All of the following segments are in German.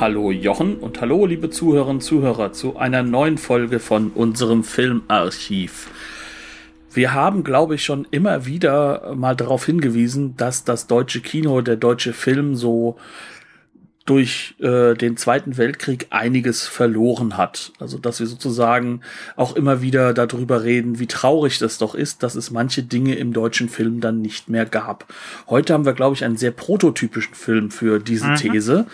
Hallo Jochen und hallo liebe Zuhörerinnen und Zuhörer zu einer neuen Folge von unserem Filmarchiv. Wir haben, glaube ich, schon immer wieder mal darauf hingewiesen, dass das deutsche Kino, der deutsche Film so durch äh, den Zweiten Weltkrieg einiges verloren hat. Also dass wir sozusagen auch immer wieder darüber reden, wie traurig das doch ist, dass es manche Dinge im deutschen Film dann nicht mehr gab. Heute haben wir, glaube ich, einen sehr prototypischen Film für diese mhm. These.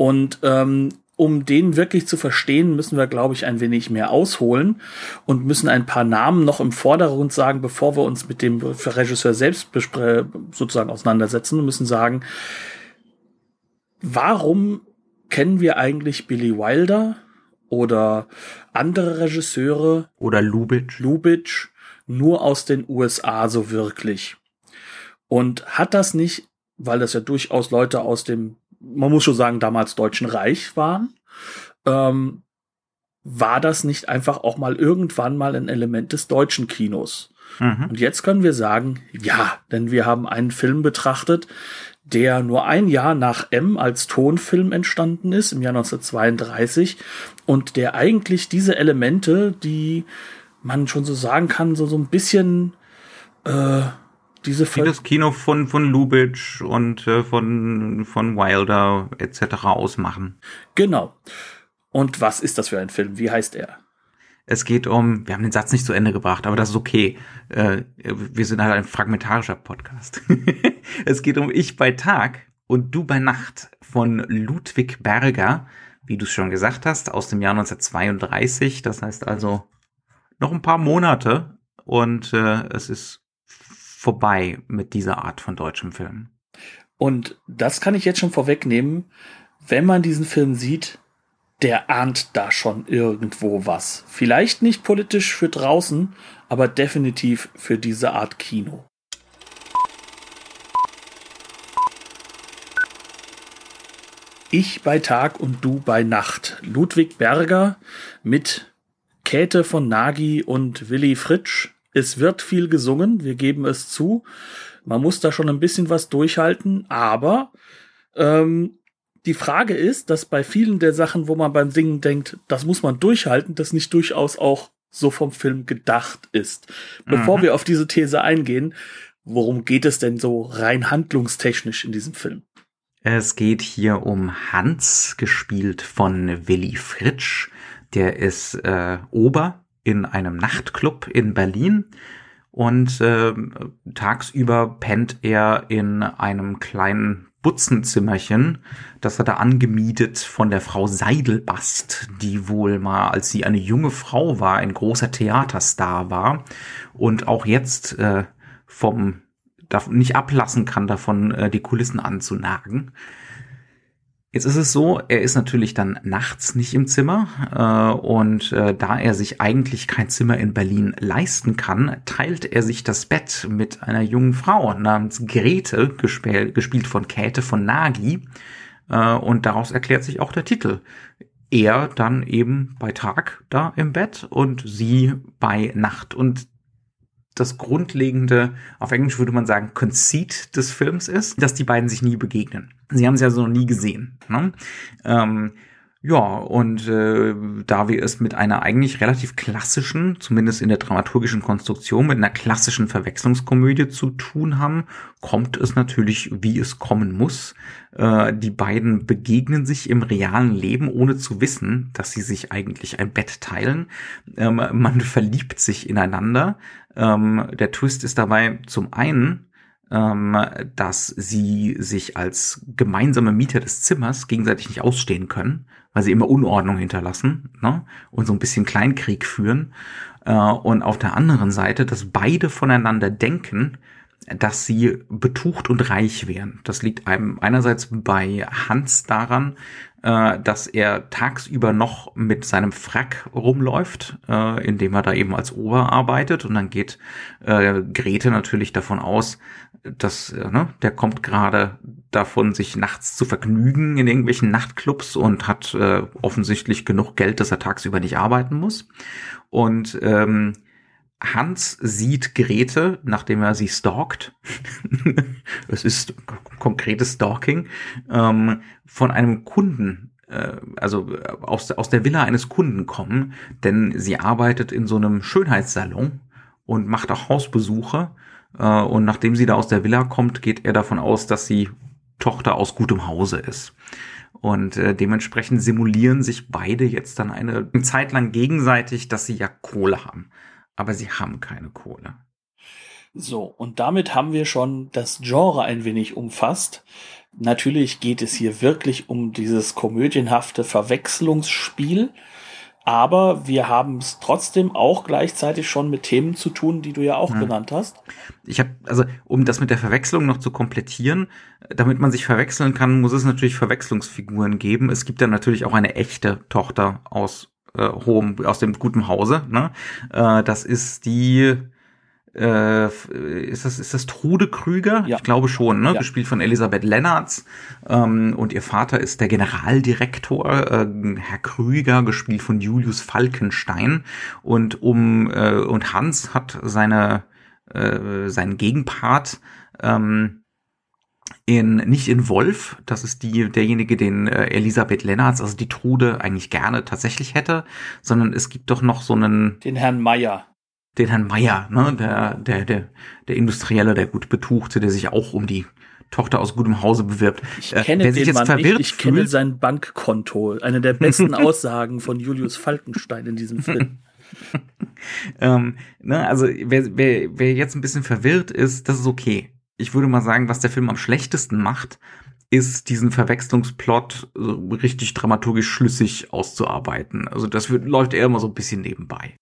Und ähm, um den wirklich zu verstehen, müssen wir, glaube ich, ein wenig mehr ausholen und müssen ein paar Namen noch im Vordergrund sagen, bevor wir uns mit dem Regisseur selbst sozusagen auseinandersetzen und müssen sagen, warum kennen wir eigentlich Billy Wilder oder andere Regisseure oder Lubitsch, Lubitsch nur aus den USA so wirklich? Und hat das nicht, weil das ja durchaus Leute aus dem, man muss schon sagen, damals Deutschen Reich waren, ähm, war das nicht einfach auch mal irgendwann mal ein Element des deutschen Kinos? Mhm. Und jetzt können wir sagen, ja, denn wir haben einen Film betrachtet, der nur ein Jahr nach M als Tonfilm entstanden ist, im Jahr 1932, und der eigentlich diese Elemente, die man schon so sagen kann, so, so ein bisschen äh, diese Wie das Kino von, von Lubitsch und äh, von, von Wilder etc. ausmachen. Genau. Und was ist das für ein Film? Wie heißt er? Es geht um, wir haben den Satz nicht zu Ende gebracht, aber das ist okay. Äh, wir sind halt ein fragmentarischer Podcast. es geht um Ich bei Tag und Du bei Nacht von Ludwig Berger, wie du es schon gesagt hast, aus dem Jahr 1932. Das heißt also noch ein paar Monate und äh, es ist vorbei mit dieser Art von deutschem Film. Und das kann ich jetzt schon vorwegnehmen. Wenn man diesen Film sieht, der ahnt da schon irgendwo was. Vielleicht nicht politisch für draußen, aber definitiv für diese Art Kino. Ich bei Tag und du bei Nacht. Ludwig Berger mit Käthe von Nagy und Willy Fritsch. Es wird viel gesungen, wir geben es zu. Man muss da schon ein bisschen was durchhalten, aber ähm, die Frage ist, dass bei vielen der Sachen, wo man beim Singen denkt, das muss man durchhalten, das nicht durchaus auch so vom Film gedacht ist. Bevor mhm. wir auf diese These eingehen, worum geht es denn so rein handlungstechnisch in diesem Film? Es geht hier um Hans, gespielt von Willy Fritsch. Der ist äh, Ober in einem Nachtclub in Berlin und äh, tagsüber pennt er in einem kleinen Butzenzimmerchen. Das hat er angemietet von der Frau Seidelbast, die wohl mal, als sie eine junge Frau war, ein großer Theaterstar war und auch jetzt äh, vom nicht ablassen kann, davon äh, die Kulissen anzunagen. Jetzt ist es so, er ist natürlich dann nachts nicht im Zimmer äh, und äh, da er sich eigentlich kein Zimmer in Berlin leisten kann, teilt er sich das Bett mit einer jungen Frau namens Grete, gespielt, gespielt von Käthe von Nagy äh, und daraus erklärt sich auch der Titel. Er dann eben bei Tag da im Bett und sie bei Nacht und das grundlegende, auf Englisch würde man sagen, Conceit des Films ist, dass die beiden sich nie begegnen. Sie haben sie also noch nie gesehen. Ne? Ähm, ja, und äh, da wir es mit einer eigentlich relativ klassischen, zumindest in der dramaturgischen Konstruktion, mit einer klassischen Verwechslungskomödie zu tun haben, kommt es natürlich, wie es kommen muss. Äh, die beiden begegnen sich im realen Leben, ohne zu wissen, dass sie sich eigentlich ein Bett teilen. Ähm, man verliebt sich ineinander. Ähm, der Twist ist dabei zum einen, ähm, dass sie sich als gemeinsame Mieter des Zimmers gegenseitig nicht ausstehen können, weil sie immer Unordnung hinterlassen ne? und so ein bisschen Kleinkrieg führen. Äh, und auf der anderen Seite, dass beide voneinander denken, dass sie betucht und reich wären. Das liegt einem einerseits bei Hans daran, äh, dass er tagsüber noch mit seinem Frack rumläuft, äh, indem er da eben als Ober arbeitet. Und dann geht äh, Grete natürlich davon aus, dass äh, ne, der kommt gerade davon, sich nachts zu vergnügen in irgendwelchen Nachtclubs und hat äh, offensichtlich genug Geld, dass er tagsüber nicht arbeiten muss. Und ähm, Hans sieht Grete, nachdem er sie stalkt. es ist konkretes Stalking ähm, von einem Kunden, äh, also aus, aus der Villa eines Kunden kommen, denn sie arbeitet in so einem Schönheitssalon und macht auch Hausbesuche. Äh, und nachdem sie da aus der Villa kommt, geht er davon aus, dass sie Tochter aus gutem Hause ist. Und äh, dementsprechend simulieren sich beide jetzt dann eine Zeit lang gegenseitig, dass sie ja Kohle haben aber sie haben keine Kohle. So, und damit haben wir schon das Genre ein wenig umfasst. Natürlich geht es hier wirklich um dieses komödienhafte Verwechslungsspiel, aber wir haben es trotzdem auch gleichzeitig schon mit Themen zu tun, die du ja auch ja. genannt hast. Ich habe also um das mit der Verwechslung noch zu komplettieren, damit man sich verwechseln kann, muss es natürlich Verwechslungsfiguren geben. Es gibt dann natürlich auch eine echte Tochter aus äh, hohem, aus dem guten Hause. Ne? Äh, das ist die äh, ist das ist das Trude Krüger? Ja. Ich glaube schon, ne? Ja. Gespielt von Elisabeth Lennartz ähm, und ihr Vater ist der Generaldirektor äh, Herr Krüger, gespielt von Julius Falkenstein und um äh, und Hans hat seine äh, seinen Gegenpart ähm, in, nicht in Wolf, das ist die, derjenige, den äh, Elisabeth Lennartz, also die Trude, eigentlich gerne tatsächlich hätte, sondern es gibt doch noch so einen. Den Herrn Meier. Den Herrn Meier, ne, der, der, der, der Industrielle, der gut Betuchte, der sich auch um die Tochter aus gutem Hause bewirbt. Ich äh, kenne äh, den Mann nicht, ich kenne sein Bankkonto. Eine der besten Aussagen von Julius Falkenstein in diesem Film. ähm, ne, also wer, wer, wer jetzt ein bisschen verwirrt ist, das ist okay ich würde mal sagen, was der Film am schlechtesten macht, ist, diesen Verwechslungsplot richtig dramaturgisch schlüssig auszuarbeiten. Also das wird, läuft eher immer so ein bisschen nebenbei.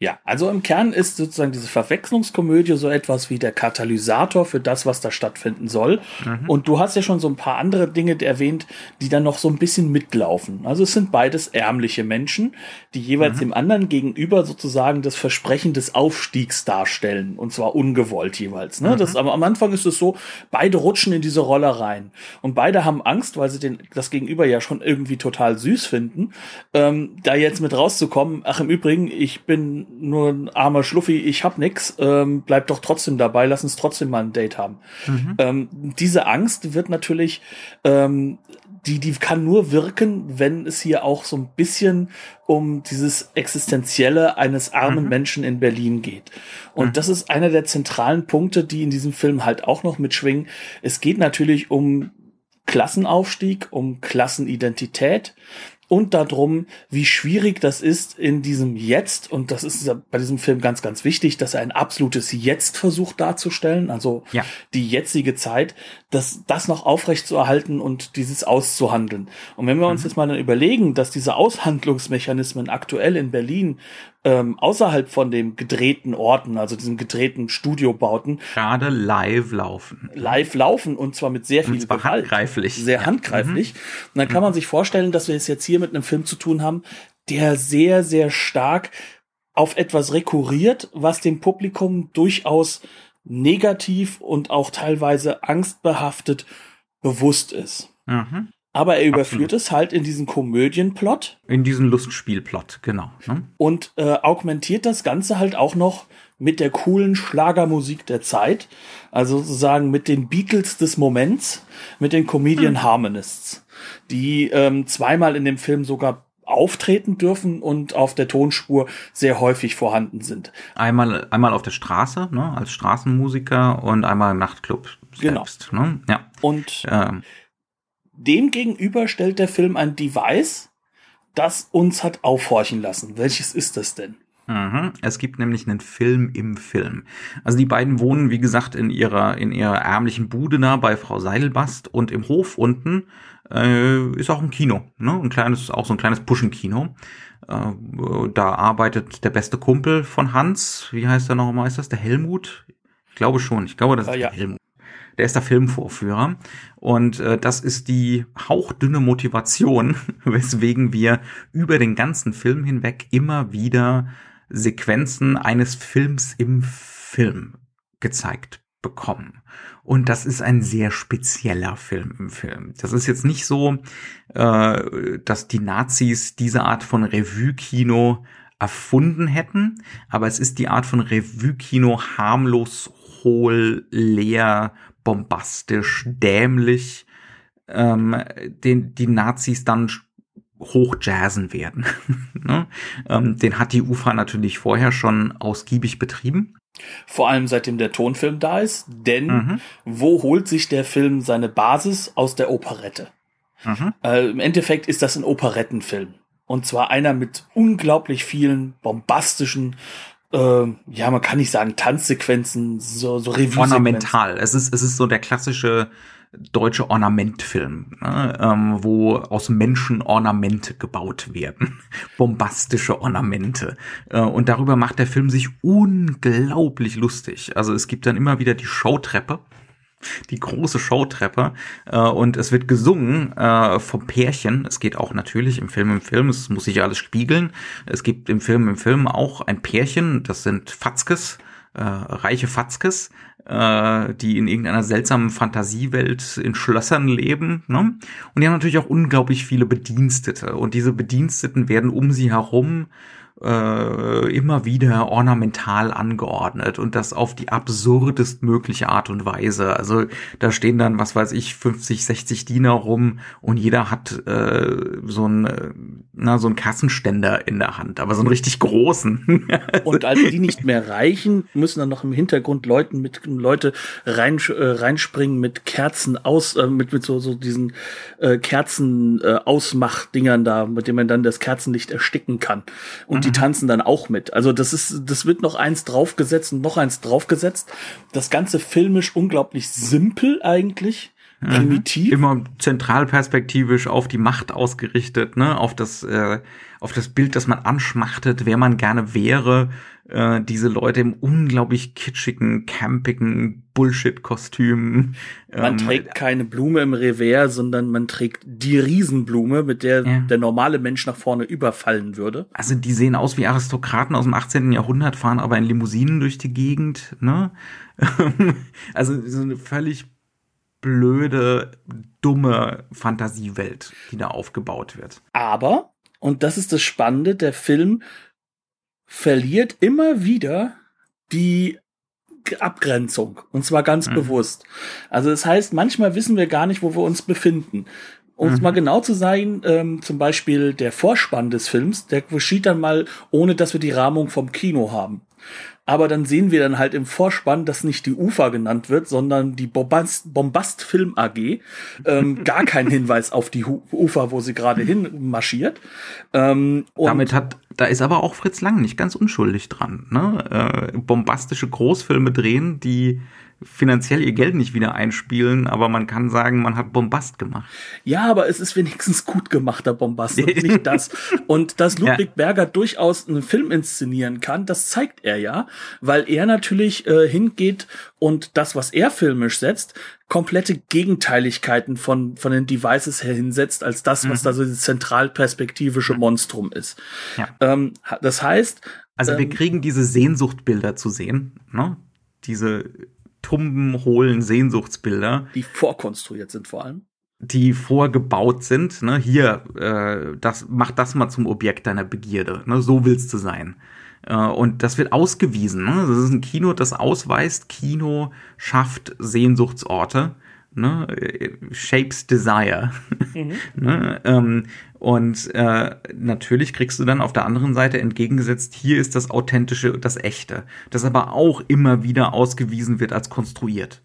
Ja, also im Kern ist sozusagen diese Verwechslungskomödie so etwas wie der Katalysator für das, was da stattfinden soll. Mhm. Und du hast ja schon so ein paar andere Dinge erwähnt, die dann noch so ein bisschen mitlaufen. Also es sind beides ärmliche Menschen, die jeweils mhm. dem anderen gegenüber sozusagen das Versprechen des Aufstiegs darstellen. Und zwar ungewollt jeweils. Ne? Mhm. Das, aber am Anfang ist es so, beide rutschen in diese Rolle rein. Und beide haben Angst, weil sie den, das Gegenüber ja schon irgendwie total süß finden, ähm, da jetzt mit rauszukommen. Ach, im Übrigen, ich bin nur ein armer Schluffi, ich hab nix, ähm, bleib doch trotzdem dabei, lass uns trotzdem mal ein Date haben. Mhm. Ähm, diese Angst wird natürlich, ähm, die, die kann nur wirken, wenn es hier auch so ein bisschen um dieses Existenzielle eines armen mhm. Menschen in Berlin geht. Und mhm. das ist einer der zentralen Punkte, die in diesem Film halt auch noch mitschwingen. Es geht natürlich um Klassenaufstieg, um Klassenidentität und darum, wie schwierig das ist in diesem Jetzt, und das ist bei diesem Film ganz, ganz wichtig, dass er ein absolutes Jetzt versucht darzustellen, also ja. die jetzige Zeit, dass das noch aufrecht zu erhalten und dieses auszuhandeln. Und wenn wir uns mhm. jetzt mal dann überlegen, dass diese Aushandlungsmechanismen aktuell in Berlin ähm, außerhalb von dem gedrehten Orten, also diesem gedrehten Studiobauten, gerade live laufen. Live laufen und zwar mit sehr viel und Gewalt. handgreiflich. Sehr ja. handgreiflich. Mhm. Und dann kann man sich vorstellen, dass wir es jetzt hier mit einem Film zu tun haben, der sehr, sehr stark auf etwas rekurriert, was dem Publikum durchaus negativ und auch teilweise angstbehaftet bewusst ist. Mhm. Aber er überführt Absolut. es halt in diesen Komödienplot. In diesen Lustspielplot, genau. Ne? Und äh, augmentiert das Ganze halt auch noch mit der coolen Schlagermusik der Zeit. Also sozusagen mit den Beatles des Moments, mit den Comedian hm. Harmonists, die ähm, zweimal in dem Film sogar auftreten dürfen und auf der Tonspur sehr häufig vorhanden sind. Einmal, einmal auf der Straße, ne, als Straßenmusiker und einmal im Nachtclub selbst. Genau. Ne? Ja. Und ähm dem gegenüber stellt der Film ein Device, das uns hat aufhorchen lassen. Welches ist das denn? Mhm. Es gibt nämlich einen Film im Film. Also die beiden wohnen, wie gesagt, in ihrer, in ihrer ärmlichen Bude da bei Frau Seidelbast und im Hof unten äh, ist auch ein Kino, ne? Ein kleines, auch so ein kleines Puschenkino. Äh, da arbeitet der beste Kumpel von Hans, wie heißt er noch mal, ist das der Helmut? Ich glaube schon, ich glaube, das ist äh, ja. der Helmut der ist der Filmvorführer. Und äh, das ist die hauchdünne Motivation, weswegen wir über den ganzen Film hinweg immer wieder Sequenzen eines Films im Film gezeigt bekommen. Und das ist ein sehr spezieller Film im Film. Das ist jetzt nicht so, äh, dass die Nazis diese Art von Revue-Kino erfunden hätten, aber es ist die Art von Revue-Kino harmlos, hohl, leer, bombastisch, dämlich, ähm, den die Nazis dann hochjazzen werden. ne? ähm, den hat die UFA natürlich vorher schon ausgiebig betrieben. Vor allem seitdem der Tonfilm da ist, denn mhm. wo holt sich der Film seine Basis aus der Operette? Mhm. Äh, Im Endeffekt ist das ein Operettenfilm. Und zwar einer mit unglaublich vielen bombastischen, äh, ja, man kann nicht sagen Tanzsequenzen, so, so Revue. Ornamental. Es ist, es ist so der klassische deutsche Ornamentfilm, ne, ähm, wo aus Menschen Ornamente gebaut werden. Bombastische Ornamente. Äh, und darüber macht der Film sich unglaublich lustig. Also es gibt dann immer wieder die Showtreppe die große Showtreppe äh, und es wird gesungen äh, vom Pärchen. Es geht auch natürlich im Film im Film, es muss sich alles spiegeln. Es gibt im Film im Film auch ein Pärchen, das sind Fatzkes, äh, reiche Fatzkes, äh, die in irgendeiner seltsamen Fantasiewelt in Schlössern leben. Ne? Und die haben natürlich auch unglaublich viele Bedienstete. Und diese Bediensteten werden um sie herum äh, immer wieder ornamental angeordnet und das auf die absurdest mögliche Art und Weise. Also da stehen dann, was weiß ich, 50, 60 Diener rum und jeder hat äh, so ein na, so ein Kassenständer in der Hand, aber so einen richtig großen. und als die nicht mehr reichen, müssen dann noch im Hintergrund Leuten mit Leute rein, äh, reinspringen mit Kerzen aus, äh, mit, mit so, so diesen äh, Kerzen äh, Ausmachdingern da, mit denen man dann das Kerzenlicht ersticken kann. Und mhm. die tanzen dann auch mit. Also das ist, das wird noch eins draufgesetzt und noch eins draufgesetzt. Das Ganze filmisch unglaublich simpel eigentlich. Mhm. Primitiv. Immer zentralperspektivisch auf die Macht ausgerichtet, ne, auf das, äh, auf das Bild, das man anschmachtet, wer man gerne wäre äh, diese Leute im unglaublich kitschigen, campigen Bullshit-Kostüm. Man ähm, trägt keine Blume im Revers, sondern man trägt die Riesenblume, mit der ja. der normale Mensch nach vorne überfallen würde. Also die sehen aus wie Aristokraten aus dem 18. Jahrhundert, fahren aber in Limousinen durch die Gegend. Ne? also so eine völlig blöde, dumme Fantasiewelt, die da aufgebaut wird. Aber, und das ist das Spannende, der Film verliert immer wieder die Abgrenzung. Und zwar ganz mhm. bewusst. Also das heißt, manchmal wissen wir gar nicht, wo wir uns befinden. Um es mhm. mal genau zu sein, ähm, zum Beispiel der Vorspann des Films, der geschieht dann mal, ohne dass wir die Rahmung vom Kino haben. Aber dann sehen wir dann halt im Vorspann, dass nicht die UFA genannt wird, sondern die Bombast, Bombast Film AG. Ähm, gar kein Hinweis auf die UFA, wo sie gerade hin marschiert. Ähm, Damit hat, da ist aber auch Fritz Lang nicht ganz unschuldig dran. Ne? Äh, bombastische Großfilme drehen, die finanziell ihr Geld nicht wieder einspielen, aber man kann sagen, man hat Bombast gemacht. Ja, aber es ist wenigstens gut gemachter Bombast und nicht das. Und dass Ludwig ja. Berger durchaus einen Film inszenieren kann, das zeigt er ja, weil er natürlich äh, hingeht und das, was er filmisch setzt, komplette Gegenteiligkeiten von, von den Devices her hinsetzt, als das, was mhm. da so dieses zentralperspektivische Monstrum ist. Ja. Ähm, das heißt, also wir ähm, kriegen diese Sehnsuchtbilder zu sehen, ne? Diese tumben, hohlen Sehnsuchtsbilder. Die vorkonstruiert sind vor allem. Die vorgebaut sind. Ne? Hier, äh, das, mach das mal zum Objekt deiner Begierde. Ne? So willst du sein. Äh, und das wird ausgewiesen. Ne? Das ist ein Kino, das ausweist, Kino schafft Sehnsuchtsorte. Ne? Shapes Desire. Mhm. ne? ähm, und äh, natürlich kriegst du dann auf der anderen Seite entgegengesetzt, hier ist das Authentische, das Echte, das aber auch immer wieder ausgewiesen wird als konstruiert.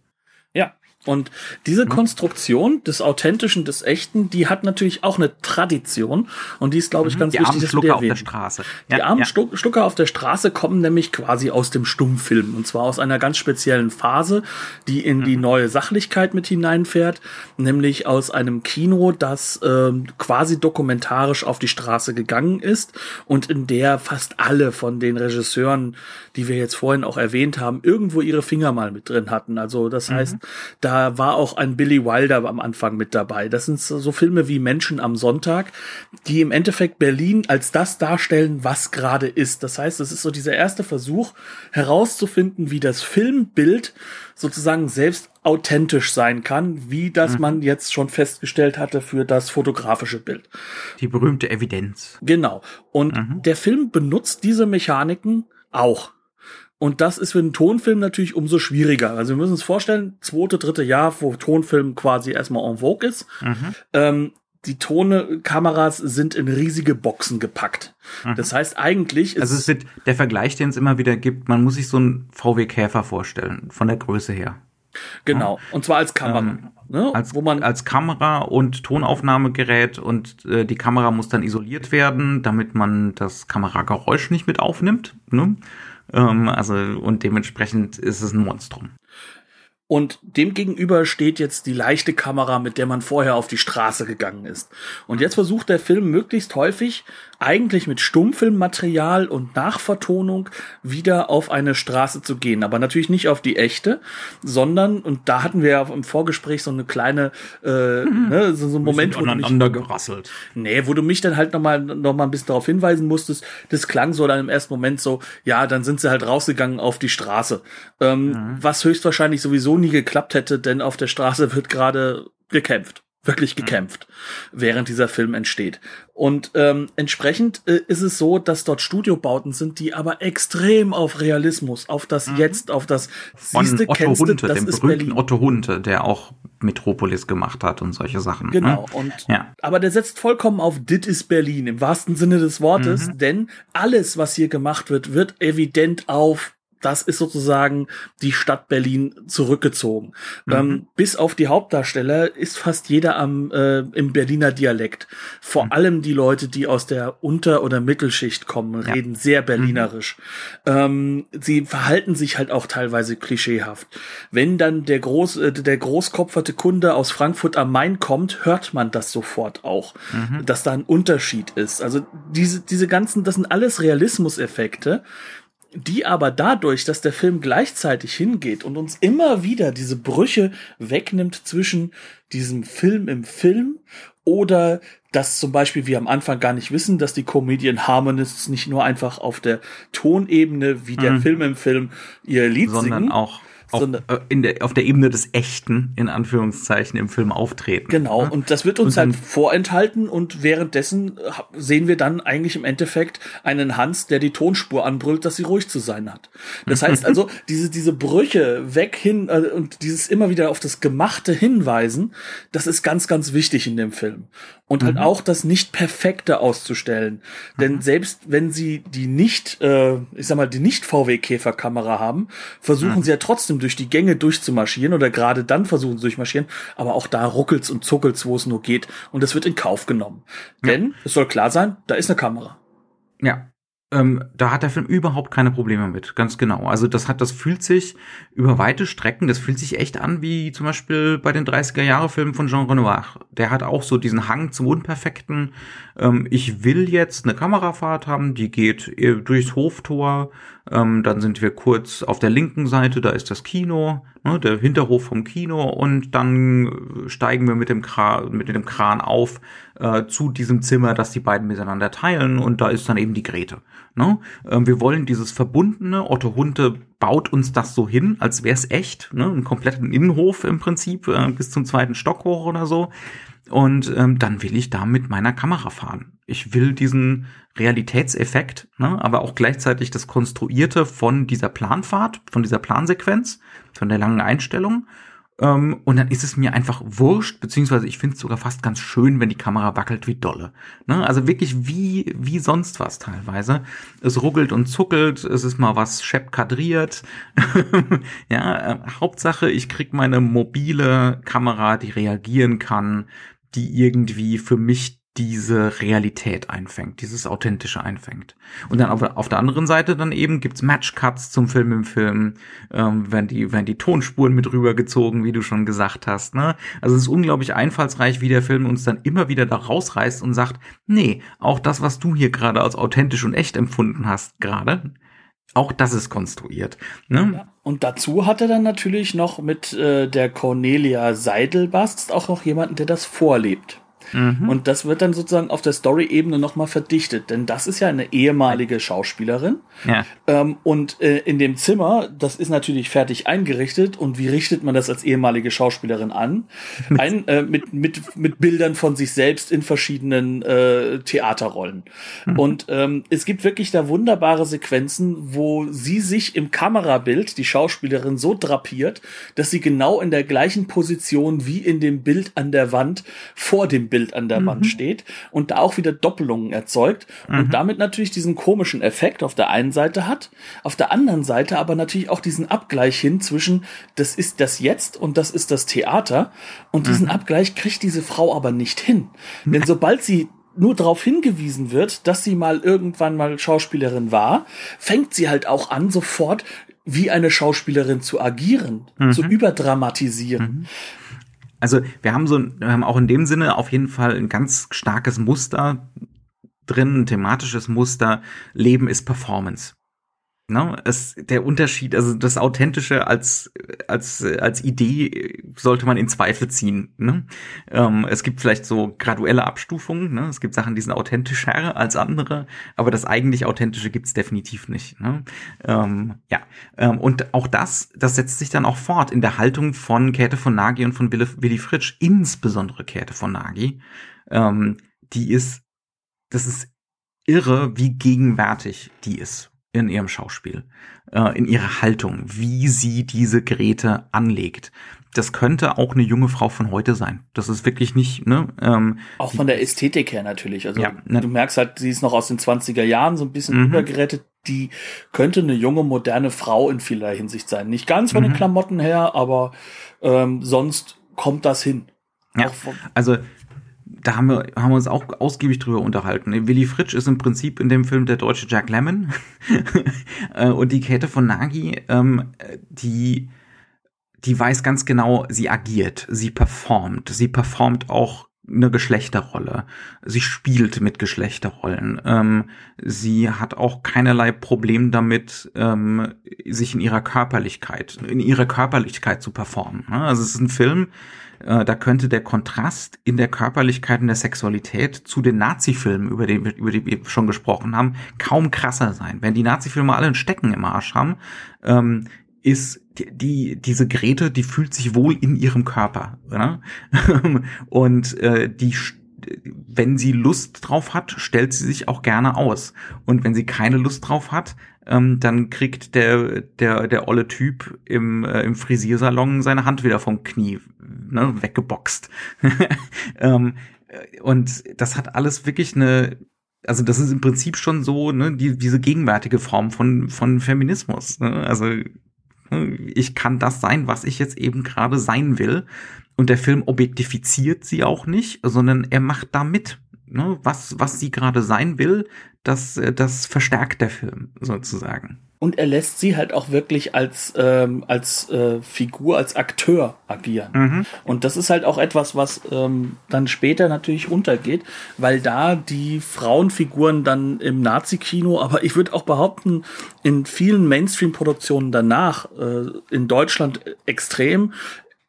Ja, und diese mhm. Konstruktion des Authentischen, des Echten, die hat natürlich auch eine Tradition. Und die ist, glaube ich, mhm. ganz die wichtig. Die armen Schlucker auf der Straße. Ja, die armen ja. Schlucker auf der Straße kommen nämlich quasi aus dem Stummfilm. Und zwar aus einer ganz speziellen Phase, die in mhm. die neue Sachlichkeit mit hineinfährt. Nämlich aus einem Kino, das äh, quasi dokumentarisch auf die Straße gegangen ist. Und in der fast alle von den Regisseuren, die wir jetzt vorhin auch erwähnt haben, irgendwo ihre Finger mal mit drin hatten. Also das mhm. heißt, da da war auch ein Billy Wilder am Anfang mit dabei. Das sind so Filme wie Menschen am Sonntag, die im Endeffekt Berlin als das darstellen, was gerade ist. Das heißt, es ist so dieser erste Versuch herauszufinden, wie das Filmbild sozusagen selbst authentisch sein kann, wie das mhm. man jetzt schon festgestellt hatte für das fotografische Bild. Die berühmte Evidenz. Genau. Und mhm. der Film benutzt diese Mechaniken auch. Und das ist für einen Tonfilm natürlich umso schwieriger. Also wir müssen uns vorstellen, zweite, dritte Jahr, wo Tonfilm quasi erstmal en vogue ist. Mhm. Ähm, die Tonkameras sind in riesige Boxen gepackt. Mhm. Das heißt eigentlich Also es wird der Vergleich, den es immer wieder gibt, man muss sich so einen VW Käfer vorstellen, von der Größe her. Genau, ja. und zwar als Kamera. Ähm, ne? als, wo man als Kamera und Tonaufnahmegerät und äh, die Kamera muss dann isoliert werden, damit man das Kamerageräusch nicht mit aufnimmt. Ne? Ähm, also und dementsprechend ist es ein Monstrum. Und dem gegenüber steht jetzt die leichte Kamera, mit der man vorher auf die Straße gegangen ist. Und jetzt versucht der Film möglichst häufig eigentlich mit Stummfilmmaterial und Nachvertonung wieder auf eine Straße zu gehen. Aber natürlich nicht auf die echte, sondern, und da hatten wir ja im Vorgespräch so eine kleine, äh, mhm. ne, so, so ein Moment, wo du mich, gerasselt. Nee, wo du mich dann halt nochmal noch mal ein bisschen darauf hinweisen musstest. Das klang so dann im ersten Moment so, ja, dann sind sie halt rausgegangen auf die Straße. Ähm, mhm. Was höchstwahrscheinlich sowieso nie geklappt hätte, denn auf der Straße wird gerade gekämpft wirklich mhm. gekämpft, mhm. während dieser Film entsteht. Und ähm, entsprechend äh, ist es so, dass dort Studiobauten sind, die aber extrem auf Realismus, auf das mhm. Jetzt, auf das siehste, Otto kennste, Hunte, das dem ist berühmten Berlin. Otto Hunte, der auch Metropolis gemacht hat und solche Sachen. Genau. Ne? Und ja. aber der setzt vollkommen auf Dit ist Berlin im wahrsten Sinne des Wortes, mhm. denn alles, was hier gemacht wird, wird evident auf das ist sozusagen die Stadt Berlin zurückgezogen. Mhm. Ähm, bis auf die Hauptdarsteller ist fast jeder am äh, im Berliner Dialekt. Vor mhm. allem die Leute, die aus der Unter- oder Mittelschicht kommen, ja. reden sehr berlinerisch. Mhm. Ähm, sie verhalten sich halt auch teilweise klischeehaft. Wenn dann der groß äh, der großkopferte Kunde aus Frankfurt am Main kommt, hört man das sofort auch, mhm. dass da ein Unterschied ist. Also diese diese ganzen, das sind alles Realismuseffekte die aber dadurch, dass der Film gleichzeitig hingeht und uns immer wieder diese Brüche wegnimmt zwischen diesem Film im Film oder dass zum Beispiel wir am Anfang gar nicht wissen, dass die Comedian Harmonists nicht nur einfach auf der Tonebene wie der mhm. Film im Film ihr Lied sondern singen, auch auf, so äh, in der, auf der Ebene des Echten, in Anführungszeichen, im Film auftreten. Genau, ne? und das wird uns halt vorenthalten und währenddessen äh, sehen wir dann eigentlich im Endeffekt einen Hans, der die Tonspur anbrüllt, dass sie ruhig zu sein hat. Das heißt also, diese, diese Brüche weg hin äh, und dieses immer wieder auf das Gemachte hinweisen, das ist ganz, ganz wichtig in dem Film. Und halt mhm. auch das Nicht-Perfekte auszustellen. Mhm. Denn selbst wenn sie die nicht, äh, ich sag mal, die nicht VW-Käfer-Kamera haben, versuchen mhm. sie ja trotzdem durch die Gänge durchzumarschieren oder gerade dann versuchen zu durchmarschieren, aber auch da ruckelt's und zuckelt's, wo es nur geht und das wird in Kauf genommen. Ja. Denn es soll klar sein, da ist eine Kamera. Ja, ähm, da hat der Film überhaupt keine Probleme mit, ganz genau. Also das hat, das fühlt sich über weite Strecken, das fühlt sich echt an wie zum Beispiel bei den 30er Jahre Filmen von Jean Renoir. Der hat auch so diesen Hang zum Unperfekten. Ähm, ich will jetzt eine Kamerafahrt haben, die geht äh, durchs Hoftor, ähm, dann sind wir kurz auf der linken Seite, da ist das Kino, ne, der Hinterhof vom Kino und dann steigen wir mit dem Kran, mit dem Kran auf äh, zu diesem Zimmer, das die beiden miteinander teilen und da ist dann eben die Grete. Ne? Ähm, wir wollen dieses verbundene, Otto Hunte baut uns das so hin, als wäre es echt, ne? einen kompletten Innenhof im Prinzip äh, bis zum zweiten Stock hoch oder so. Und ähm, dann will ich da mit meiner Kamera fahren. Ich will diesen Realitätseffekt, ne, aber auch gleichzeitig das Konstruierte von dieser Planfahrt, von dieser Plansequenz, von der langen Einstellung. Ähm, und dann ist es mir einfach wurscht, beziehungsweise ich finde es sogar fast ganz schön, wenn die Kamera wackelt wie dolle. Ne? Also wirklich wie, wie sonst was teilweise. Es ruckelt und zuckelt, es ist mal was schepp kadriert. ja, äh, Hauptsache, ich krieg meine mobile Kamera, die reagieren kann, die irgendwie für mich diese Realität einfängt, dieses authentische einfängt. Und dann auf, auf der anderen Seite dann eben gibt's Matchcuts zum Film im Film, ähm, werden die werden die Tonspuren mit rübergezogen, wie du schon gesagt hast. Ne? Also es ist unglaublich einfallsreich, wie der Film uns dann immer wieder da rausreißt und sagt, nee, auch das, was du hier gerade als authentisch und echt empfunden hast, gerade, auch das ist konstruiert. Ne? Und dazu hat er dann natürlich noch mit äh, der Cornelia Seidelbast auch noch jemanden, der das vorlebt. Mhm. Und das wird dann sozusagen auf der Story-Ebene nochmal verdichtet, denn das ist ja eine ehemalige Schauspielerin. Ja. Ähm, und äh, in dem Zimmer, das ist natürlich fertig eingerichtet. Und wie richtet man das als ehemalige Schauspielerin an? Ein, äh, mit, mit, mit Bildern von sich selbst in verschiedenen äh, Theaterrollen. Mhm. Und ähm, es gibt wirklich da wunderbare Sequenzen, wo sie sich im Kamerabild, die Schauspielerin, so drapiert, dass sie genau in der gleichen Position wie in dem Bild an der Wand vor dem Bild Bild an der mhm. Wand steht und da auch wieder Doppelungen erzeugt mhm. und damit natürlich diesen komischen Effekt auf der einen Seite hat, auf der anderen Seite aber natürlich auch diesen Abgleich hin zwischen das ist das Jetzt und das ist das Theater und diesen mhm. Abgleich kriegt diese Frau aber nicht hin. Denn sobald sie nur darauf hingewiesen wird, dass sie mal irgendwann mal Schauspielerin war, fängt sie halt auch an, sofort wie eine Schauspielerin zu agieren, mhm. zu überdramatisieren. Mhm. Also wir haben so, wir haben auch in dem Sinne auf jeden Fall ein ganz starkes Muster drin, ein thematisches Muster. Leben ist Performance. Ne? Es, der Unterschied, also das Authentische als, als, als Idee sollte man in Zweifel ziehen. Ne? Ähm, es gibt vielleicht so graduelle Abstufungen. Ne? Es gibt Sachen, die sind authentischer als andere, aber das eigentlich Authentische gibt's definitiv nicht. Ne? Ähm, ja, ähm, und auch das, das setzt sich dann auch fort in der Haltung von Käthe von Nagy und von Willi Fritsch, insbesondere Käthe von Nagy. Ähm, die ist, das ist irre, wie gegenwärtig die ist in ihrem Schauspiel, äh, in ihrer Haltung, wie sie diese Geräte anlegt. Das könnte auch eine junge Frau von heute sein. Das ist wirklich nicht, ne? Ähm, auch von der Ästhetik her natürlich. Also ja, ne? du merkst halt, sie ist noch aus den 20er Jahren so ein bisschen mhm. übergerettet. Die könnte eine junge, moderne Frau in vieler Hinsicht sein. Nicht ganz von mhm. den Klamotten her, aber ähm, sonst kommt das hin. Ja, also da haben wir, haben wir uns auch ausgiebig drüber unterhalten. Willy Fritsch ist im Prinzip in dem Film der deutsche Jack Lemmon. Äh, und die Käthe von Nagy, ähm, die, die weiß ganz genau, sie agiert, sie performt, sie performt auch eine Geschlechterrolle. Sie spielt mit Geschlechterrollen. Ähm, sie hat auch keinerlei Problem damit, ähm, sich in ihrer Körperlichkeit, in ihrer Körperlichkeit zu performen. Ne? Also es ist ein Film, äh, da könnte der Kontrast in der Körperlichkeit und der Sexualität zu den Nazi-Filmen, über die, über die wir schon gesprochen haben, kaum krasser sein. Wenn die Nazi-Filme alle ein Stecken im Arsch haben, ähm, ist die, die diese Grete, die fühlt sich wohl in ihrem Körper. Ne? und äh, die wenn sie Lust drauf hat, stellt sie sich auch gerne aus. Und wenn sie keine Lust drauf hat, ähm, dann kriegt der, der, der olle Typ im, äh, im Frisiersalon seine Hand wieder vom Knie ne, weggeboxt. ähm, und das hat alles wirklich eine, also das ist im Prinzip schon so, ne, die, diese gegenwärtige Form von, von Feminismus. Ne? Also ich kann das sein, was ich jetzt eben gerade sein will. Und der Film objektifiziert sie auch nicht, sondern er macht da mit. Ne? Was, was sie gerade sein will, das, äh, das verstärkt der Film sozusagen. Und er lässt sie halt auch wirklich als, ähm, als äh, Figur, als Akteur agieren. Mhm. Und das ist halt auch etwas, was ähm, dann später natürlich untergeht, weil da die Frauenfiguren dann im Nazi-Kino, aber ich würde auch behaupten, in vielen Mainstream-Produktionen danach, äh, in Deutschland extrem,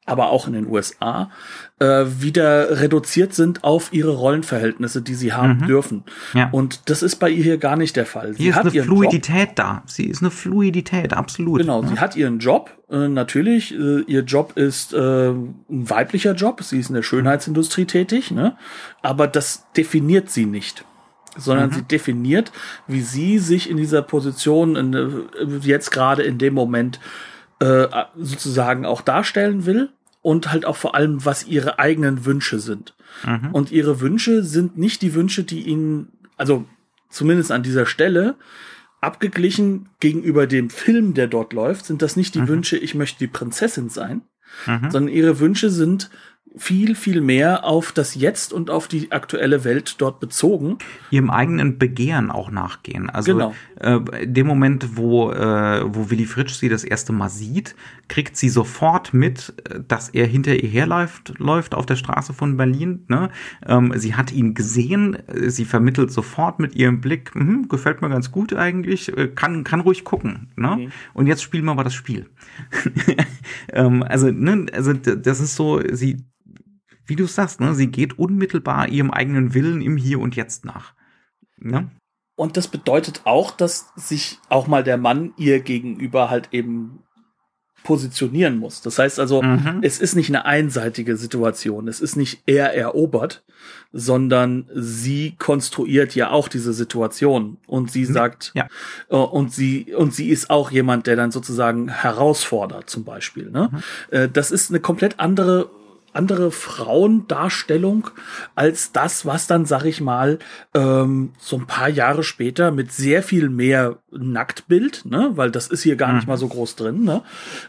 aber auch in den USA, äh, wieder reduziert sind auf ihre Rollenverhältnisse, die sie haben mhm. dürfen. Ja. Und das ist bei ihr hier gar nicht der Fall. Sie hier hat ist eine Fluidität Job. da. Sie ist eine Fluidität, absolut. Genau, ja. sie hat ihren Job, äh, natürlich. Äh, ihr Job ist äh, ein weiblicher Job. Sie ist in der Schönheitsindustrie tätig, ne? aber das definiert sie nicht sondern mhm. sie definiert, wie sie sich in dieser Position in, äh, jetzt gerade in dem Moment äh, sozusagen auch darstellen will und halt auch vor allem, was ihre eigenen Wünsche sind. Mhm. Und ihre Wünsche sind nicht die Wünsche, die ihnen, also zumindest an dieser Stelle, abgeglichen gegenüber dem Film, der dort läuft, sind das nicht die mhm. Wünsche, ich möchte die Prinzessin sein, mhm. sondern ihre Wünsche sind, viel, viel mehr auf das Jetzt und auf die aktuelle Welt dort bezogen. Ihrem eigenen Begehren auch nachgehen. Also Genau. äh, dem Moment, wo, äh, wo Willy Fritsch sie das erste Mal sieht, kriegt sie sofort mit, äh, dass er hinter ihr herläuft läuft auf der Straße von Berlin. Ne? Ähm, sie hat ihn gesehen, äh, sie vermittelt sofort mit ihrem Blick, mhm, gefällt mir ganz gut eigentlich, äh, kann, kann ruhig gucken. Ne? Und jetzt spielen wir mal das Spiel. ähm, also, ne, also das ist so, sie, wie du sagst, ne, sie geht unmittelbar ihrem eigenen Willen im Hier und Jetzt nach. Ne? Und das bedeutet auch, dass sich auch mal der Mann ihr gegenüber halt eben positionieren muss. Das heißt also, Mhm. es ist nicht eine einseitige Situation. Es ist nicht er erobert, sondern sie konstruiert ja auch diese Situation und sie sagt, ja. äh, und sie und sie ist auch jemand, der dann sozusagen herausfordert, zum Beispiel. Ne? Äh, das ist eine komplett andere andere Frauendarstellung als das, was dann, sag ich mal, ähm, so ein paar Jahre später mit sehr viel mehr Nacktbild, ne, weil das ist hier gar nicht mal so groß drin, ne,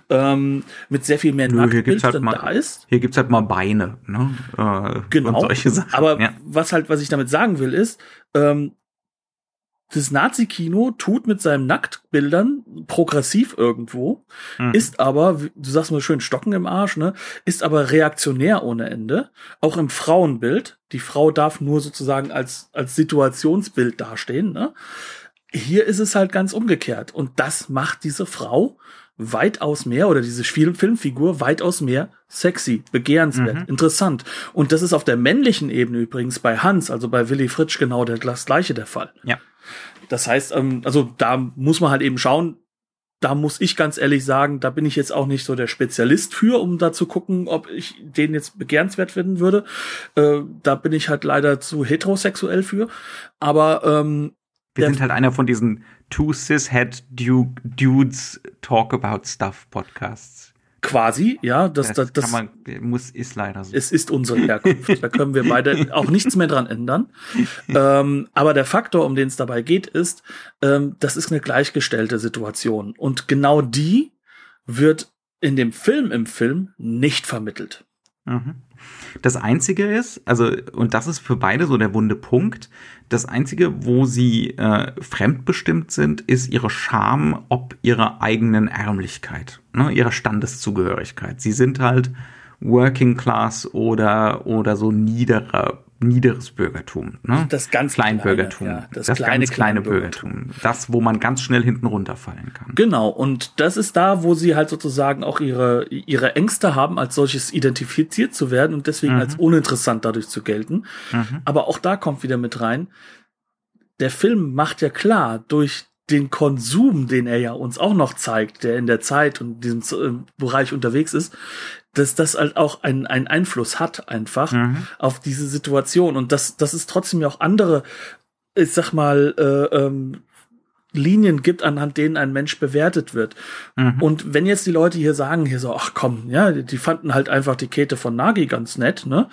ähm, mit sehr viel mehr hier Nacktbild gibt's halt dann mal, da ist. hier gibt's halt mal Beine, ne? Äh, Genau. Sachen. Aber ja. was halt, was ich damit sagen will, ist, ähm, das Nazi-Kino tut mit seinen Nacktbildern progressiv irgendwo, Mhm. ist aber, du sagst mal schön Stocken im Arsch, ne, ist aber reaktionär ohne Ende. Auch im Frauenbild. Die Frau darf nur sozusagen als, als Situationsbild dastehen, ne. Hier ist es halt ganz umgekehrt. Und das macht diese Frau weitaus mehr oder diese Film Filmfigur weitaus mehr sexy, begehrenswert, Mhm. interessant. Und das ist auf der männlichen Ebene übrigens bei Hans, also bei Willy Fritsch genau der, das gleiche der Fall. Ja. Das heißt, ähm, also da muss man halt eben schauen, da muss ich ganz ehrlich sagen, da bin ich jetzt auch nicht so der Spezialist für, um da zu gucken, ob ich den jetzt begehrenswert finden würde. Äh, da bin ich halt leider zu heterosexuell für. Aber ähm, Wir sind halt einer von diesen Two Cis-Head Du- Dudes Talk About Stuff Podcasts. Quasi, ja, das, Das, das, das, man, muss, ist leider so. es ist unsere Herkunft. da können wir beide auch nichts mehr dran ändern. ähm, aber der Faktor, um den es dabei geht, ist, ähm, das ist eine gleichgestellte Situation. Und genau die wird in dem Film im Film nicht vermittelt. Mhm. Das einzige ist, also, und das ist für beide so der wunde Punkt, das einzige, wo sie äh, fremdbestimmt sind, ist ihre Scham ob ihrer eigenen Ärmlichkeit, ne, ihrer Standeszugehörigkeit. Sie sind halt Working Class oder, oder so niederer, niederes Bürgertum, ne? Das ganz Kleinbürgertum. kleine, ja, das das kleine, ganz kleine kleine Bürgertum. Das, wo man ganz schnell hinten runterfallen kann. Genau, und das ist da, wo sie halt sozusagen auch ihre, ihre Ängste haben, als solches identifiziert zu werden und deswegen als uninteressant dadurch zu gelten. Aber auch da kommt wieder mit rein, der Film macht ja klar, durch den Konsum, den er ja uns auch noch zeigt, der in der Zeit und in diesem äh, Bereich unterwegs ist, dass das halt auch einen, einen Einfluss hat einfach auf diese Situation. Und das, das ist trotzdem ja auch andere, ich sag mal, äh, ähm, Linien gibt, anhand denen ein Mensch bewertet wird. Und wenn jetzt die Leute hier sagen, hier so, ach komm, ja, die fanden halt einfach die Kete von Nagi ganz nett, ne?